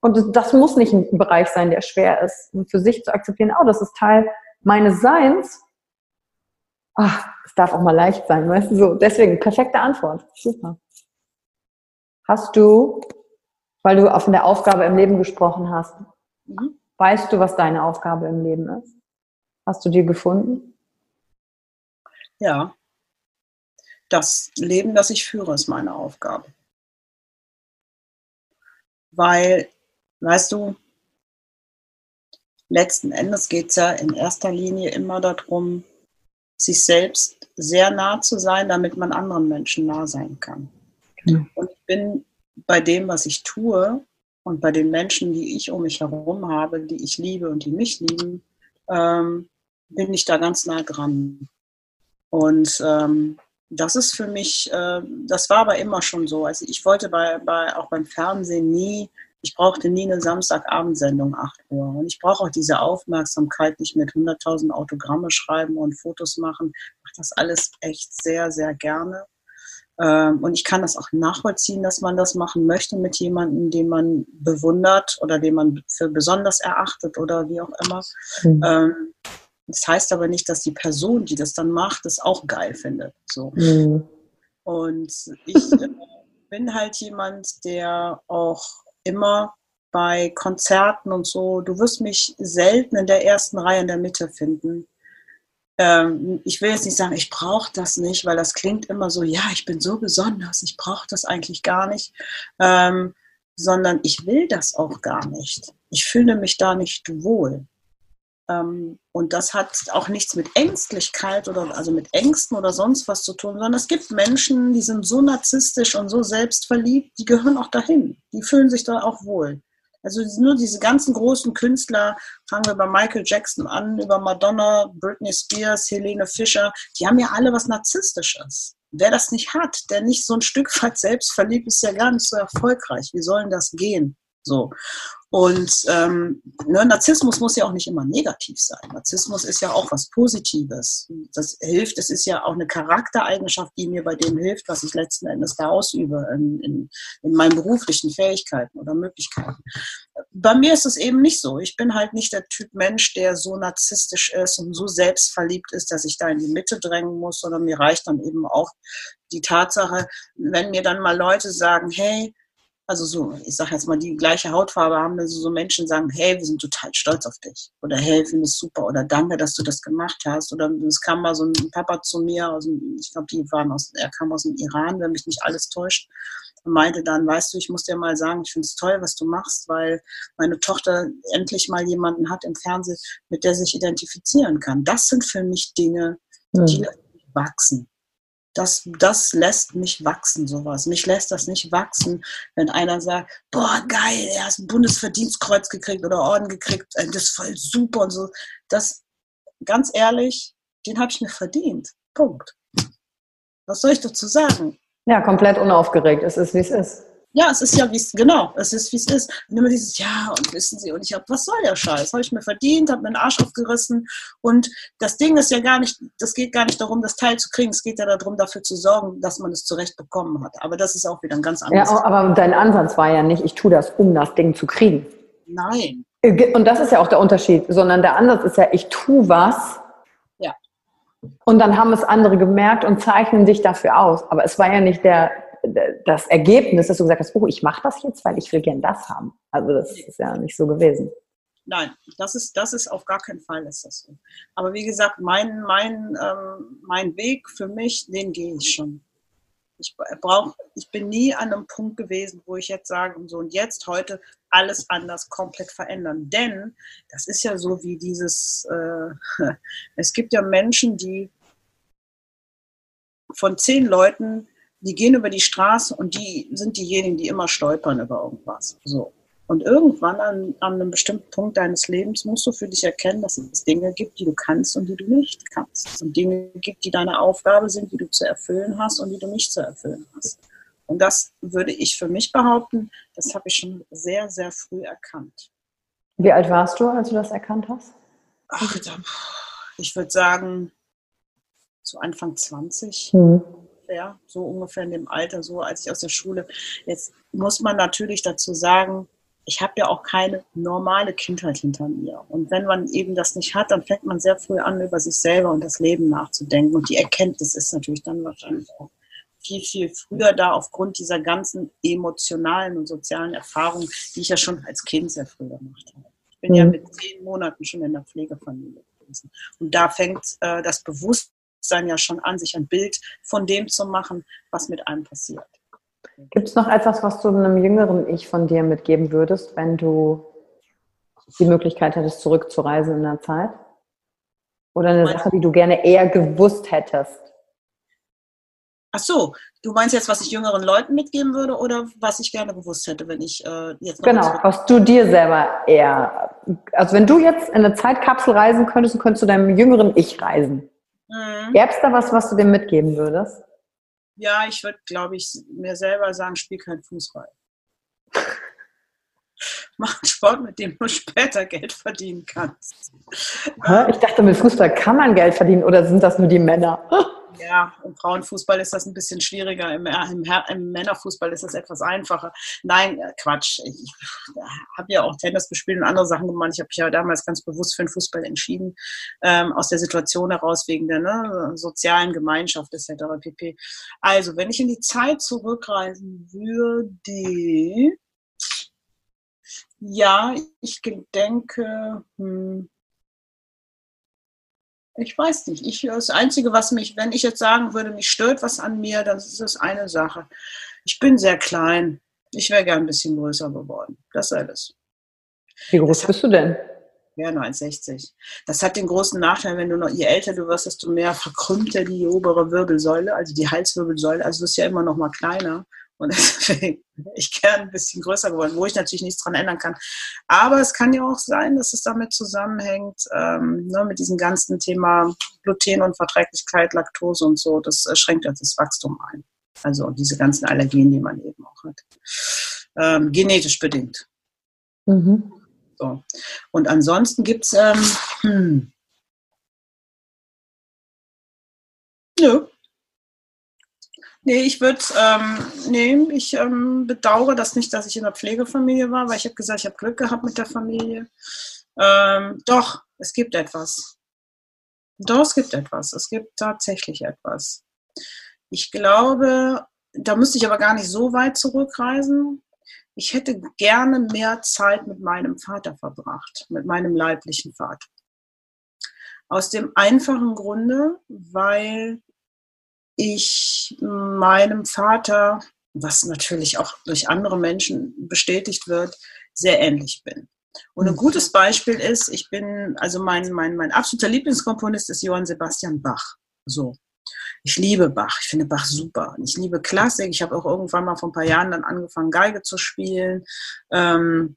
und das muss nicht ein Bereich sein, der schwer ist. Und für sich zu akzeptieren, oh, das ist Teil meines Seins, ach, es darf auch mal leicht sein, weißt du, so. Deswegen, perfekte Antwort. Super. Hast du, weil du von der Aufgabe im Leben gesprochen hast, mhm. weißt du, was deine Aufgabe im Leben ist? Hast du dir gefunden? Ja. Das Leben, das ich führe, ist meine Aufgabe. Weil, weißt du, letzten Endes geht es ja in erster Linie immer darum, sich selbst sehr nah zu sein, damit man anderen Menschen nah sein kann. Mhm. Und ich bin bei dem, was ich tue und bei den Menschen, die ich um mich herum habe, die ich liebe und die mich lieben, ähm, bin ich da ganz nah dran. Und ähm, das ist für mich, äh, das war aber immer schon so. Also ich wollte bei, bei, auch beim Fernsehen nie ich brauchte nie eine Samstagabendsendung 8 Uhr. Und ich brauche auch diese Aufmerksamkeit nicht mit 100.000 Autogramme schreiben und Fotos machen. Ich mache das alles echt sehr, sehr gerne. Ähm, und ich kann das auch nachvollziehen, dass man das machen möchte mit jemandem, den man bewundert oder den man für besonders erachtet oder wie auch immer. Mhm. Das heißt aber nicht, dass die Person, die das dann macht, das auch geil findet. So. Mhm. Und ich äh, bin halt jemand, der auch immer bei Konzerten und so, du wirst mich selten in der ersten Reihe in der Mitte finden. Ähm, ich will jetzt nicht sagen, ich brauche das nicht, weil das klingt immer so, ja, ich bin so besonders, ich brauche das eigentlich gar nicht, ähm, sondern ich will das auch gar nicht. Ich fühle mich da nicht wohl. Ähm, und das hat auch nichts mit Ängstlichkeit oder also mit Ängsten oder sonst was zu tun, sondern es gibt Menschen, die sind so narzisstisch und so selbstverliebt, die gehören auch dahin. Die fühlen sich da auch wohl. Also nur diese ganzen großen Künstler, fangen wir bei Michael Jackson an, über Madonna, Britney Spears, Helene Fischer, die haben ja alle was Narzisstisches. Wer das nicht hat, der nicht so ein Stück weit selbst verliebt, ist ja gar nicht so erfolgreich. Wie soll denn das gehen? So. Und ähm, ne, Narzissmus muss ja auch nicht immer negativ sein. Narzissmus ist ja auch was Positives. Das hilft, es ist ja auch eine Charaktereigenschaft, die mir bei dem hilft, was ich letzten Endes da ausübe in, in, in meinen beruflichen Fähigkeiten oder Möglichkeiten. Bei mir ist es eben nicht so. Ich bin halt nicht der Typ Mensch, der so narzisstisch ist und so selbstverliebt ist, dass ich da in die Mitte drängen muss, sondern mir reicht dann eben auch die Tatsache, wenn mir dann mal Leute sagen, hey, also so, ich sage jetzt mal, die gleiche Hautfarbe haben, dass so Menschen sagen, hey, wir sind total stolz auf dich. Oder hey, finde es super. Oder danke, dass du das gemacht hast. Oder es kam mal so ein Papa zu mir, aus dem, ich glaube, die waren aus, er kam aus dem Iran, wenn mich nicht alles täuscht. Und meinte dann, weißt du, ich muss dir mal sagen, ich finde es toll, was du machst, weil meine Tochter endlich mal jemanden hat im Fernsehen, mit der sich identifizieren kann. Das sind für mich Dinge, die mhm. wachsen das, das lässt mich wachsen, sowas. Mich lässt das nicht wachsen, wenn einer sagt, boah, geil, er hat ein Bundesverdienstkreuz gekriegt oder Orden gekriegt, äh, das ist voll super und so. Das, ganz ehrlich, den habe ich mir verdient. Punkt. Was soll ich dazu sagen? Ja, komplett unaufgeregt. Es ist, wie es ist. Ja, es ist ja wie es, genau, es ist wie es ist. Und immer dieses, ja, und wissen Sie, und ich habe, was soll der Scheiß? Habe ich mir verdient, habe mir den Arsch aufgerissen. Und das Ding ist ja gar nicht, das geht gar nicht darum, das Teil zu kriegen. Es geht ja darum, dafür zu sorgen, dass man es zurecht bekommen hat. Aber das ist auch wieder ein ganz anderes. Ja, aber dein Ansatz war ja nicht, ich tue das, um das Ding zu kriegen. Nein. Äh, und das ist ja auch der Unterschied, sondern der Ansatz ist ja, ich tue was. Ja. Und dann haben es andere gemerkt und zeichnen sich dafür aus. Aber es war ja nicht der, das Ergebnis, dass du gesagt hast, oh, ich mache das jetzt, weil ich will gern das haben. Also das ist ja nicht so gewesen. Nein, das ist, das ist auf gar keinen Fall ist das so. Aber wie gesagt, mein, mein, ähm, mein Weg für mich, den gehe ich schon. Ich, brauch, ich bin nie an einem Punkt gewesen, wo ich jetzt sage, und so und jetzt heute alles anders komplett verändern. Denn das ist ja so wie dieses, äh, es gibt ja Menschen, die von zehn Leuten die gehen über die Straße und die sind diejenigen, die immer stolpern über irgendwas. So. Und irgendwann an, an einem bestimmten Punkt deines Lebens musst du für dich erkennen, dass es Dinge gibt, die du kannst und die du nicht kannst. Und Dinge gibt, die deine Aufgabe sind, die du zu erfüllen hast und die du nicht zu erfüllen hast. Und das würde ich für mich behaupten, das habe ich schon sehr, sehr früh erkannt. Wie alt warst du, als du das erkannt hast? Ach, ich würde sagen, so Anfang 20. Mhm ungefähr, so ungefähr in dem Alter, so als ich aus der Schule. Jetzt muss man natürlich dazu sagen, ich habe ja auch keine normale Kindheit hinter mir. Und wenn man eben das nicht hat, dann fängt man sehr früh an, über sich selber und das Leben nachzudenken. Und die Erkenntnis ist natürlich dann wahrscheinlich auch viel, viel früher da aufgrund dieser ganzen emotionalen und sozialen Erfahrungen, die ich ja schon als Kind sehr früh gemacht habe. Ich bin mhm. ja mit zehn Monaten schon in der Pflegefamilie gewesen. Und da fängt äh, das Bewusstsein Bewusstsein ja schon an, sich ein Bild von dem zu machen, was mit einem passiert. Gibt es noch etwas, was du einem jüngeren Ich von dir mitgeben würdest, wenn du die Möglichkeit hättest, zurückzureisen in der Zeit? Oder eine Sache, die du gerne eher gewusst hättest? Ach so, du meinst jetzt, was ich jüngeren Leuten mitgeben würde oder was ich gerne gewusst hätte, wenn ich äh, jetzt. Genau, was du dir selber eher. Also, wenn du jetzt in eine Zeitkapsel reisen könntest, könntest du deinem jüngeren Ich reisen. Mhm. Gäbe es da was, was du dem mitgeben würdest? Ja, ich würde, glaube ich, mir selber sagen, spiel kein Fußball. Mach einen Sport, mit dem du später Geld verdienen kannst. Ich dachte, mit Fußball kann man Geld verdienen oder sind das nur die Männer? Ja, im Frauenfußball ist das ein bisschen schwieriger. Im, im, im Männerfußball ist das etwas einfacher. Nein, äh, Quatsch. Ich habe ja auch Tennis gespielt und andere Sachen gemacht. Ich habe mich ja damals ganz bewusst für den Fußball entschieden, ähm, aus der Situation heraus, wegen der ne, sozialen Gemeinschaft etc. pp. Also, wenn ich in die Zeit zurückreisen würde, ja, ich denke, hm, ich weiß nicht. Ich, das Einzige, was mich, wenn ich jetzt sagen würde, mich stört was an mir, dann ist es eine Sache. Ich bin sehr klein. Ich wäre gern ein bisschen größer geworden. Das sei das. Wie groß bist du denn? Ja, 1,60. Das hat den großen Nachteil, wenn du noch, je älter du wirst, desto mehr verkrümmt ja die obere Wirbelsäule, also die Halswirbelsäule. Also du bist ja immer noch mal kleiner. Und deswegen bin ich gern ein bisschen größer geworden, wo ich natürlich nichts dran ändern kann. Aber es kann ja auch sein, dass es damit zusammenhängt, ähm, ne, mit diesem ganzen Thema Glutenunverträglichkeit, Laktose und so. Das äh, schränkt das Wachstum ein. Also diese ganzen Allergien, die man eben auch hat. Ähm, genetisch bedingt. Mhm. So. Und ansonsten gibt es, ähm, hm, Nö. Nee, ich würde, ähm, nee, ich ähm, bedauere das nicht, dass ich in der Pflegefamilie war, weil ich habe gesagt, ich habe Glück gehabt mit der Familie. Ähm, doch, es gibt etwas. Doch, es gibt etwas. Es gibt tatsächlich etwas. Ich glaube, da müsste ich aber gar nicht so weit zurückreisen. Ich hätte gerne mehr Zeit mit meinem Vater verbracht, mit meinem leiblichen Vater. Aus dem einfachen Grunde, weil ich meinem Vater, was natürlich auch durch andere Menschen bestätigt wird, sehr ähnlich bin. Und ein mhm. gutes Beispiel ist, ich bin, also mein, mein, mein absoluter Lieblingskomponist ist Johann Sebastian Bach. So. Ich liebe Bach, ich finde Bach super. Ich liebe Klassik. Ich habe auch irgendwann mal vor ein paar Jahren dann angefangen, Geige zu spielen. Ähm,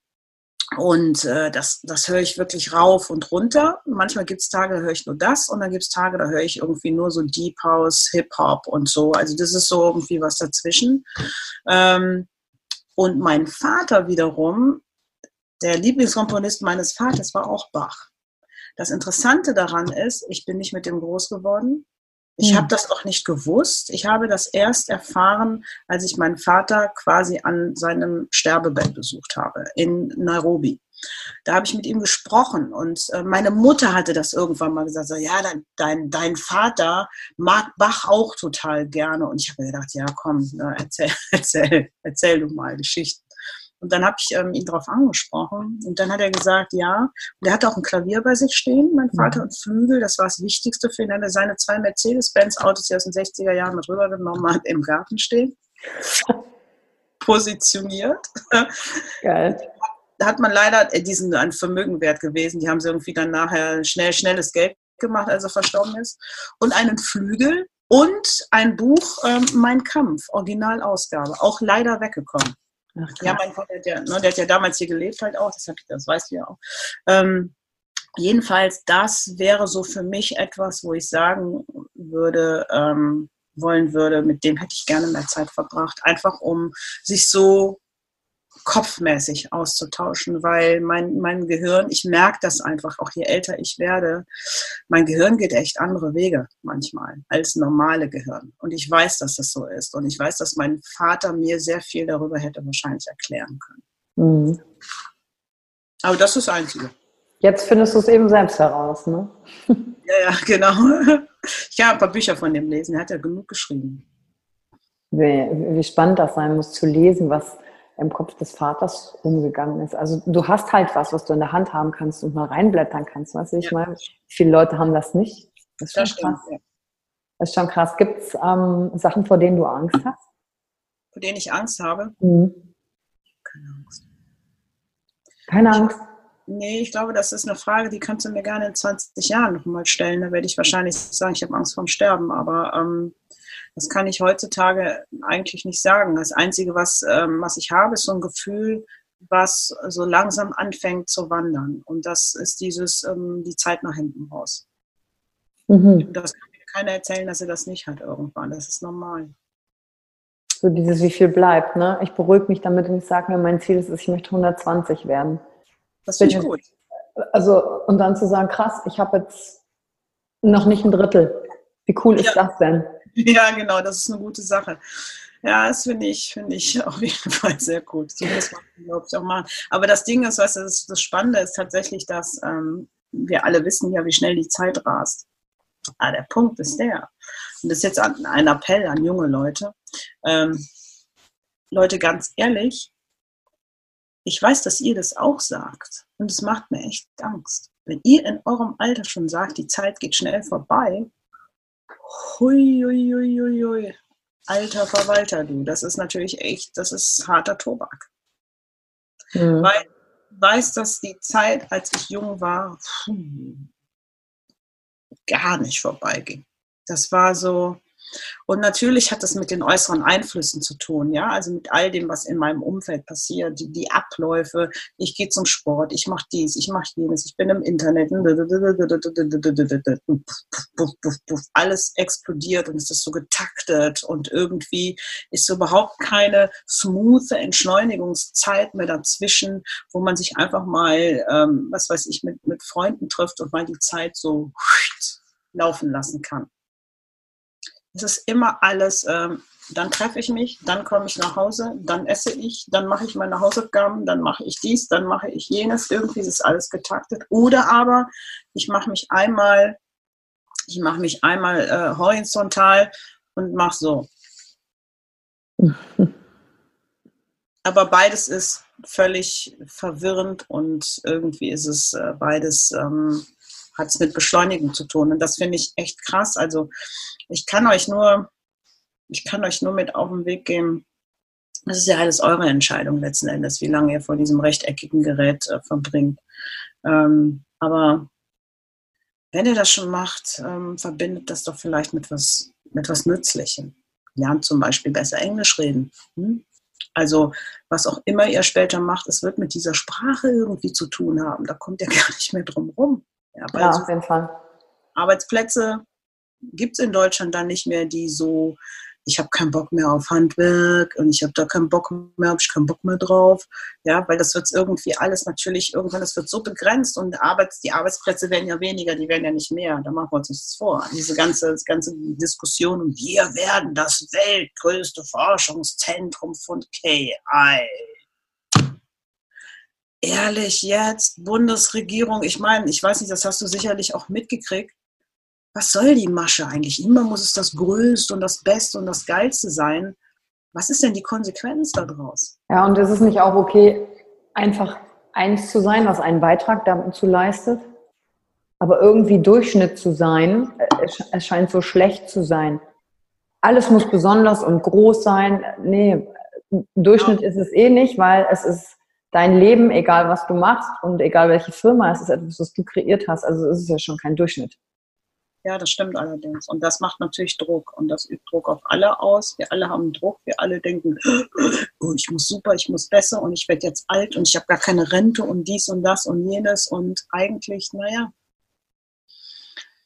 und äh, das, das höre ich wirklich rauf und runter. Manchmal gibt es Tage, da höre ich nur das und dann gibt es Tage, da höre ich irgendwie nur so Deep House, Hip-Hop und so. Also das ist so irgendwie was dazwischen. Ähm, und mein Vater wiederum, der Lieblingskomponist meines Vaters war auch Bach. Das Interessante daran ist, ich bin nicht mit dem groß geworden. Ich mhm. habe das auch nicht gewusst. Ich habe das erst erfahren, als ich meinen Vater quasi an seinem Sterbebett besucht habe in Nairobi. Da habe ich mit ihm gesprochen und äh, meine Mutter hatte das irgendwann mal gesagt, so, ja, dein, dein, dein Vater mag Bach auch total gerne. Und ich habe mir gedacht, ja, komm, erzähl, erzähl, erzähl du mal Geschichten. Und dann habe ich ähm, ihn darauf angesprochen. Und dann hat er gesagt, ja. Und er hatte auch ein Klavier bei sich stehen, mein mhm. Vater, und Flügel. Das war das Wichtigste für ihn. Er hatte seine zwei Mercedes-Benz-Autos, die aus den 60er Jahren mit rübergenommen hat, im Garten stehen. Positioniert. Geil. Da hat man leider, äh, diesen ein Vermögenwert gewesen. Die haben sie irgendwie dann nachher schnell, schnelles Geld gemacht, als er verstorben ist. Und einen Flügel und ein Buch, ähm, Mein Kampf, Originalausgabe, auch leider weggekommen. Ach, ja, mein Vater, der, ne, der hat ja damals hier gelebt halt auch, das, hat, das weißt du ja auch. Ähm, jedenfalls, das wäre so für mich etwas, wo ich sagen würde, ähm, wollen würde, mit dem hätte ich gerne mehr Zeit verbracht, einfach um sich so kopfmäßig auszutauschen, weil mein, mein Gehirn, ich merke das einfach, auch je älter ich werde, mein Gehirn geht echt andere Wege manchmal als normale Gehirn. Und ich weiß, dass das so ist. Und ich weiß, dass mein Vater mir sehr viel darüber hätte wahrscheinlich erklären können. Mhm. Aber das ist das Einzige. Jetzt findest du es eben selbst heraus, ne? Ja, ja, genau. Ich kann ein paar Bücher von dem lesen. Er hat ja genug geschrieben. Wie, wie spannend das sein muss, zu lesen, was im Kopf des Vaters umgegangen ist. Also du hast halt was, was du in der Hand haben kannst und mal reinblättern kannst. Weißt du, ich ja. meine, viele Leute haben das nicht. Das ist schon das krass. Stimmt, ja. Das ist schon krass. Gibt es ähm, Sachen, vor denen du Angst hast? Vor denen ich Angst habe? Mhm. Keine Angst. Keine Angst. nee, ich glaube, das ist eine Frage, die kannst du mir gerne in 20 Jahren nochmal stellen. Da werde ich wahrscheinlich sagen, ich habe Angst vorm Sterben. Aber ähm, das kann ich heutzutage eigentlich nicht sagen. Das Einzige, was, ähm, was ich habe, ist so ein Gefühl, was so langsam anfängt zu wandern. Und das ist dieses, ähm, die Zeit nach hinten raus. Mhm. Das kann mir keiner erzählen, dass er das nicht hat irgendwann. Das ist normal. So dieses, wie viel bleibt, ne? Ich beruhige mich damit und ich sage mir, mein Ziel ist, ich möchte 120 werden. Das finde ich gut. Also, und dann zu sagen, krass, ich habe jetzt noch nicht ein Drittel. Wie cool ist ja. das denn? Ja, genau, das ist eine gute Sache. Ja, das finde ich, finde ich auf jeden Fall sehr gut. So muss man, glaube ich, auch machen. Aber das Ding ist, was das, das Spannende ist tatsächlich, dass ähm, wir alle wissen ja, wie schnell die Zeit rast. Ah, der Punkt ist der. Und das ist jetzt ein Appell an junge Leute. Ähm, Leute, ganz ehrlich, ich weiß, dass ihr das auch sagt. Und es macht mir echt Angst. Wenn ihr in eurem Alter schon sagt, die Zeit geht schnell vorbei, Hui, hui, hui, hui, hui. Alter Verwalter, du. Das ist natürlich echt, das ist harter Tobak. Mhm. Weil weiß, dass die Zeit, als ich jung war, pfuh, gar nicht vorbeiging. Das war so, Und natürlich hat das mit den äußeren Einflüssen zu tun, ja, also mit all dem, was in meinem Umfeld passiert, die, die Abläufe. Ich gehe zum Sport, ich mache dies, ich mache jenes, ich bin im Internet, alles explodiert und es ist so getaktet und irgendwie ist so überhaupt keine smooth Entschleunigungszeit mehr dazwischen, wo man sich einfach mal, ähm, was weiß ich, mit, mit Freunden trifft und mal die Zeit so laufen lassen kann. Es ist immer alles, ähm, dann treffe ich mich, dann komme ich nach Hause, dann esse ich, dann mache ich meine Hausaufgaben, dann mache ich dies, dann mache ich jenes. Irgendwie ist alles getaktet. Oder aber ich mache mich einmal, ich mache mich einmal äh, horizontal und mache so. aber beides ist völlig verwirrend und irgendwie ist es äh, beides, ähm, hat es mit Beschleunigung zu tun. Und das finde ich echt krass. Also ich kann euch nur, ich kann euch nur mit auf den Weg geben. Das ist ja alles eure Entscheidung letzten Endes, wie lange ihr vor diesem rechteckigen Gerät äh, verbringt. Ähm, aber wenn ihr das schon macht, ähm, verbindet das doch vielleicht mit was, mit was Nützlichem. Lernt zum Beispiel besser Englisch reden. Hm? Also was auch immer ihr später macht, es wird mit dieser Sprache irgendwie zu tun haben. Da kommt ihr gar nicht mehr drum rum. Ja, ja auf jeden Fall. Arbeitsplätze gibt es in Deutschland dann nicht mehr, die so ich habe keinen Bock mehr auf Handwerk und ich habe da keinen Bock mehr, habe ich keinen Bock mehr drauf. Ja, weil das wird irgendwie alles natürlich irgendwann, das wird so begrenzt und Arbeits, die Arbeitsplätze werden ja weniger, die werden ja nicht mehr. Da machen wir uns nichts vor. Diese ganze, das ganze Diskussion und wir werden das weltgrößte Forschungszentrum von KI. Ehrlich jetzt, Bundesregierung, ich meine, ich weiß nicht, das hast du sicherlich auch mitgekriegt was soll die Masche eigentlich? Immer muss es das Größte und das Beste und das Geilste sein. Was ist denn die Konsequenz daraus? Ja, und ist es nicht auch okay, einfach eins zu sein, was einen Beitrag dazu leistet? Aber irgendwie Durchschnitt zu sein, es scheint so schlecht zu sein. Alles muss besonders und groß sein. Nee, Durchschnitt ja. ist es eh nicht, weil es ist dein Leben, egal was du machst und egal welche Firma, es ist etwas, was du kreiert hast. Also es ist ja schon kein Durchschnitt. Ja, das stimmt allerdings. Und das macht natürlich Druck. Und das übt Druck auf alle aus. Wir alle haben Druck. Wir alle denken, oh, ich muss super, ich muss besser und ich werde jetzt alt und ich habe gar keine Rente und dies und das und jenes. Und eigentlich, naja,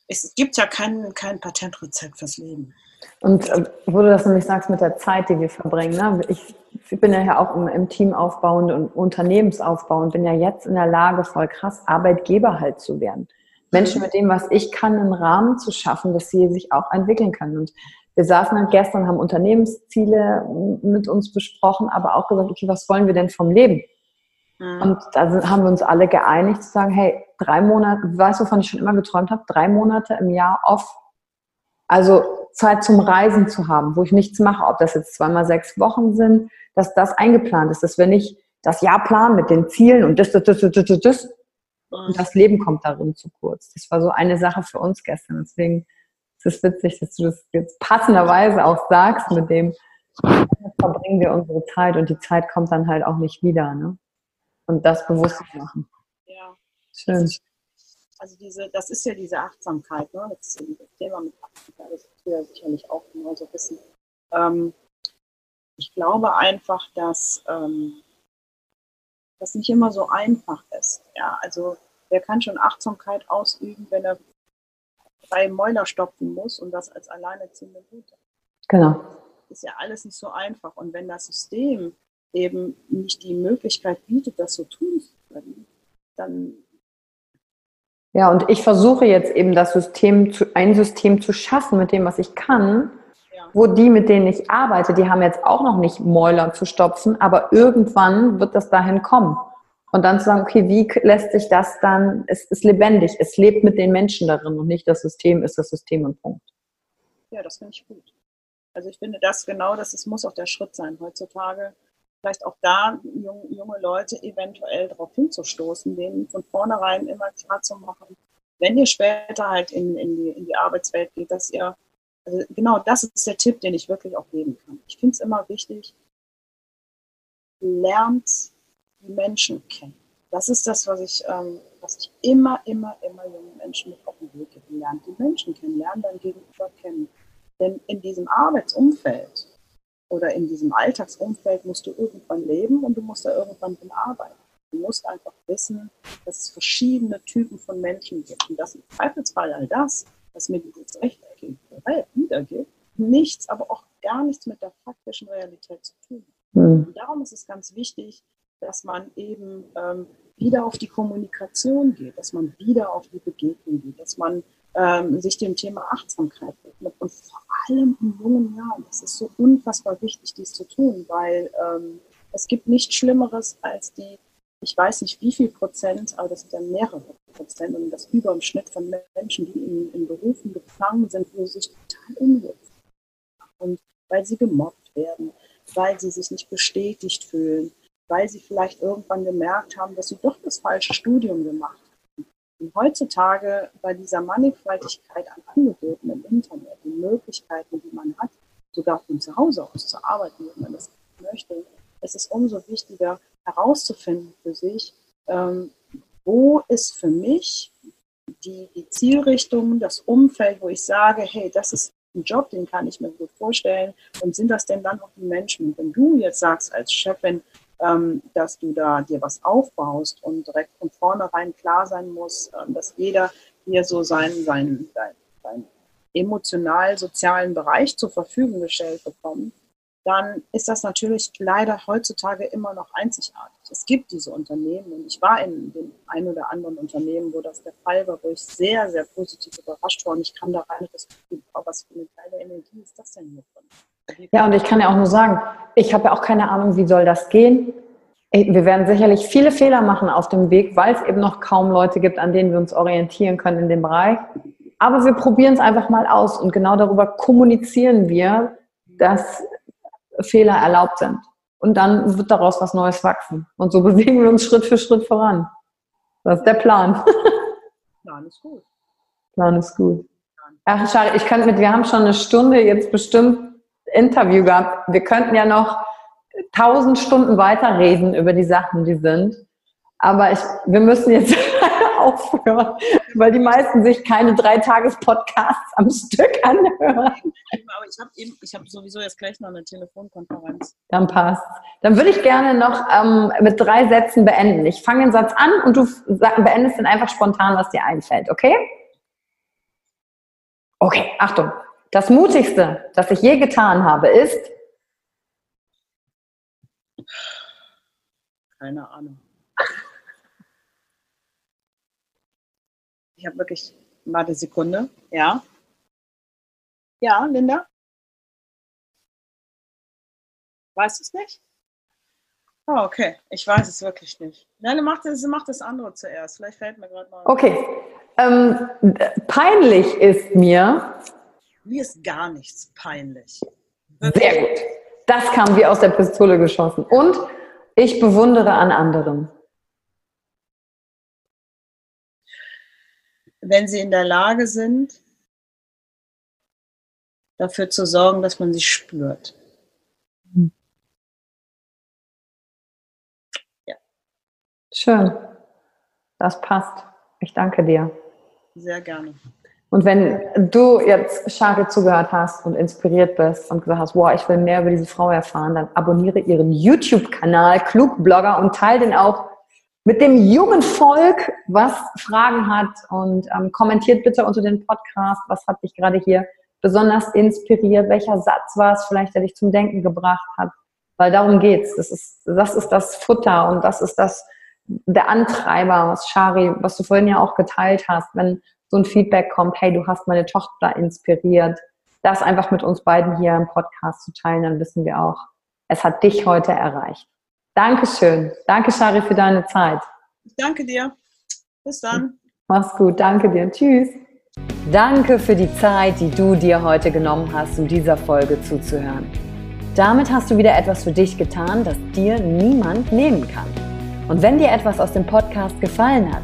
es gibt ja kein, kein Patentrezept fürs Leben. Und äh, wo du das nämlich sagst mit der Zeit, die wir verbringen, ne? ich, ich bin ja auch im, im Teamaufbau und Unternehmensaufbau und bin ja jetzt in der Lage, voll krass Arbeitgeber halt zu werden. Menschen mit dem, was ich kann, einen Rahmen zu schaffen, dass sie sich auch entwickeln können. Und wir saßen halt gestern, haben Unternehmensziele mit uns besprochen, aber auch gesagt, okay, was wollen wir denn vom Leben? Mhm. Und da haben wir uns alle geeinigt zu sagen, hey, drei Monate, weißt du, wovon ich schon immer geträumt habe? Drei Monate im Jahr off. Also Zeit zum Reisen zu haben, wo ich nichts mache, ob das jetzt zweimal sechs Wochen sind, dass das eingeplant ist, dass wir nicht das Jahr planen mit den Zielen und das, das, das, das, das, das und das Leben kommt darin zu kurz. Das war so eine Sache für uns gestern. Deswegen ist es witzig, dass du das jetzt passenderweise auch sagst mit dem, verbringen wir unsere Zeit und die Zeit kommt dann halt auch nicht wieder. Ne? Und das bewusst machen. Ja. Schön. Also diese, das ist ja diese Achtsamkeit, ne? Das ist dieses Thema mit Achtsamkeit, das wirst du ja sicherlich auch genauso wissen. Ähm, ich glaube einfach, dass ähm, das nicht immer so einfach ist. Ja, also wer kann schon Achtsamkeit ausüben, wenn er drei Mäuler stopfen muss und das als alleinerziehende Mutter? Genau. Ist ja alles nicht so einfach. Und wenn das System eben nicht die Möglichkeit bietet, das so tun zu können, dann ja, und ich versuche jetzt eben das System zu, ein System zu schaffen mit dem, was ich kann, wo die, mit denen ich arbeite, die haben jetzt auch noch nicht Mäuler zu stopfen, aber irgendwann wird das dahin kommen. Und dann zu sagen, okay, wie lässt sich das dann, es ist lebendig, es lebt mit den Menschen darin und nicht das System ist das System und Punkt. Ja, das finde ich gut. Also ich finde das genau, das es muss auch der Schritt sein heutzutage, vielleicht auch da junge, junge Leute eventuell darauf hinzustoßen, denen von vornherein immer klar zu machen, wenn ihr später halt in, in, die, in die Arbeitswelt geht, dass ihr also genau das ist der Tipp, den ich wirklich auch geben kann. Ich finde es immer wichtig, lernt die Menschen kennen. Das ist das, was ich, ähm, was ich immer, immer, immer jungen Menschen mit auf den Weg gebe. Lernt die Menschen kennen, lernt dein Gegenüber kennen. Denn in diesem Arbeitsumfeld oder in diesem Alltagsumfeld musst du irgendwann leben und du musst da irgendwann drin arbeiten. Du musst einfach wissen, dass es verschiedene Typen von Menschen gibt und dass im Zweifelsfall all das, was mir dieses rechteckige Welt wiedergibt, nichts, aber auch gar nichts mit der faktischen Realität zu tun hat. Mhm. Und darum ist es ganz wichtig, dass man eben ähm, wieder auf die Kommunikation geht, dass man wieder auf die Begegnung geht, dass man ähm, sich dem Thema Achtsamkeit widmet und vor allem in jungen Jahren. Es ist so unfassbar wichtig, dies zu tun, weil ähm, es gibt nichts Schlimmeres als die, ich weiß nicht wie viel Prozent, aber das sind ja mehrere Prozent und das über im Schnitt von Menschen, die in, in Berufen gefangen sind, wo sie sich total unwohl und weil sie gemobbt werden, weil sie sich nicht bestätigt fühlen, weil sie vielleicht irgendwann gemerkt haben, dass sie doch das falsche Studium gemacht haben. Und heutzutage bei dieser Mannigfaltigkeit an Angeboten im Internet, die Möglichkeiten, die man hat, sogar von zu Hause aus zu arbeiten, wenn man das möchte, ist es umso wichtiger herauszufinden für sich, ähm, wo ist für mich die, die Zielrichtung, das Umfeld, wo ich sage, hey, das ist ein Job, den kann ich mir gut vorstellen. Und sind das denn dann auch die Menschen? Und wenn du jetzt sagst als Chefin, ähm, dass du da dir was aufbaust und direkt von vornherein klar sein muss, ähm, dass jeder hier so seinen, seinen, seinen, seinen emotional-sozialen Bereich zur Verfügung gestellt bekommt, dann ist das natürlich leider heutzutage immer noch einzigartig. Es gibt diese Unternehmen und ich war in dem ein oder anderen Unternehmen, wo das der Fall war, wo ich sehr, sehr positiv überrascht war und ich kam da rein und das Gefühl, oh, was für eine geile Energie ist das denn hier drin? Ja, und ich kann ja auch nur sagen, ich habe ja auch keine Ahnung, wie soll das gehen. Wir werden sicherlich viele Fehler machen auf dem Weg, weil es eben noch kaum Leute gibt, an denen wir uns orientieren können in dem Bereich. Aber wir probieren es einfach mal aus und genau darüber kommunizieren wir, dass Fehler erlaubt sind. Und dann wird daraus was Neues wachsen. Und so bewegen wir uns Schritt für Schritt voran. Das ist der Plan. Plan ist gut. Plan ist gut. Ach, schade, ich könnte mit, wir haben schon eine Stunde jetzt bestimmt Interview gehabt. Wir könnten ja noch tausend Stunden weiterreden über die Sachen, die sind. Aber ich, wir müssen jetzt aufhören, weil die meisten sich keine drei Tages-Podcasts am Stück anhören. Aber ich habe habe sowieso jetzt gleich noch eine Telefonkonferenz. Dann passt. Dann würde ich gerne noch ähm, mit drei Sätzen beenden. Ich fange den Satz an und du beendest dann einfach spontan, was dir einfällt, okay? Okay, Achtung. Das Mutigste, das ich je getan habe, ist. Keine Ahnung. Ich habe wirklich, warte Sekunde, ja. Ja, Linda? Weißt du es nicht? Oh, okay. Ich weiß es wirklich nicht. Nein, mach das, mach das andere zuerst. Vielleicht fällt mir gerade mal. Okay. Ähm, peinlich ist mir. Mir ist gar nichts peinlich. Sehr gut. Das kam wie aus der Pistole geschossen. Und ich bewundere an anderen. wenn sie in der Lage sind, dafür zu sorgen, dass man sie spürt. Ja. Schön. Das passt. Ich danke dir. Sehr gerne. Und wenn du jetzt Shari zugehört hast und inspiriert bist und gesagt hast, wow, ich will mehr über diese Frau erfahren, dann abonniere ihren YouTube-Kanal Klugblogger und teile den auch mit dem jungen Volk, was Fragen hat. Und ähm, kommentiert bitte unter den Podcast, was hat dich gerade hier besonders inspiriert, welcher Satz war es vielleicht, der dich zum Denken gebracht hat, weil darum geht's. Das ist, das ist das Futter und das ist das, der Antreiber, was Shari, was du vorhin ja auch geteilt hast, wenn so ein Feedback kommt, hey, du hast meine Tochter inspiriert, das einfach mit uns beiden hier im Podcast zu teilen, dann wissen wir auch, es hat dich heute erreicht. Dankeschön. Danke, Shari, für deine Zeit. Danke dir. Bis dann. Mach's gut. Danke dir. Tschüss. Danke für die Zeit, die du dir heute genommen hast, um dieser Folge zuzuhören. Damit hast du wieder etwas für dich getan, das dir niemand nehmen kann. Und wenn dir etwas aus dem Podcast gefallen hat,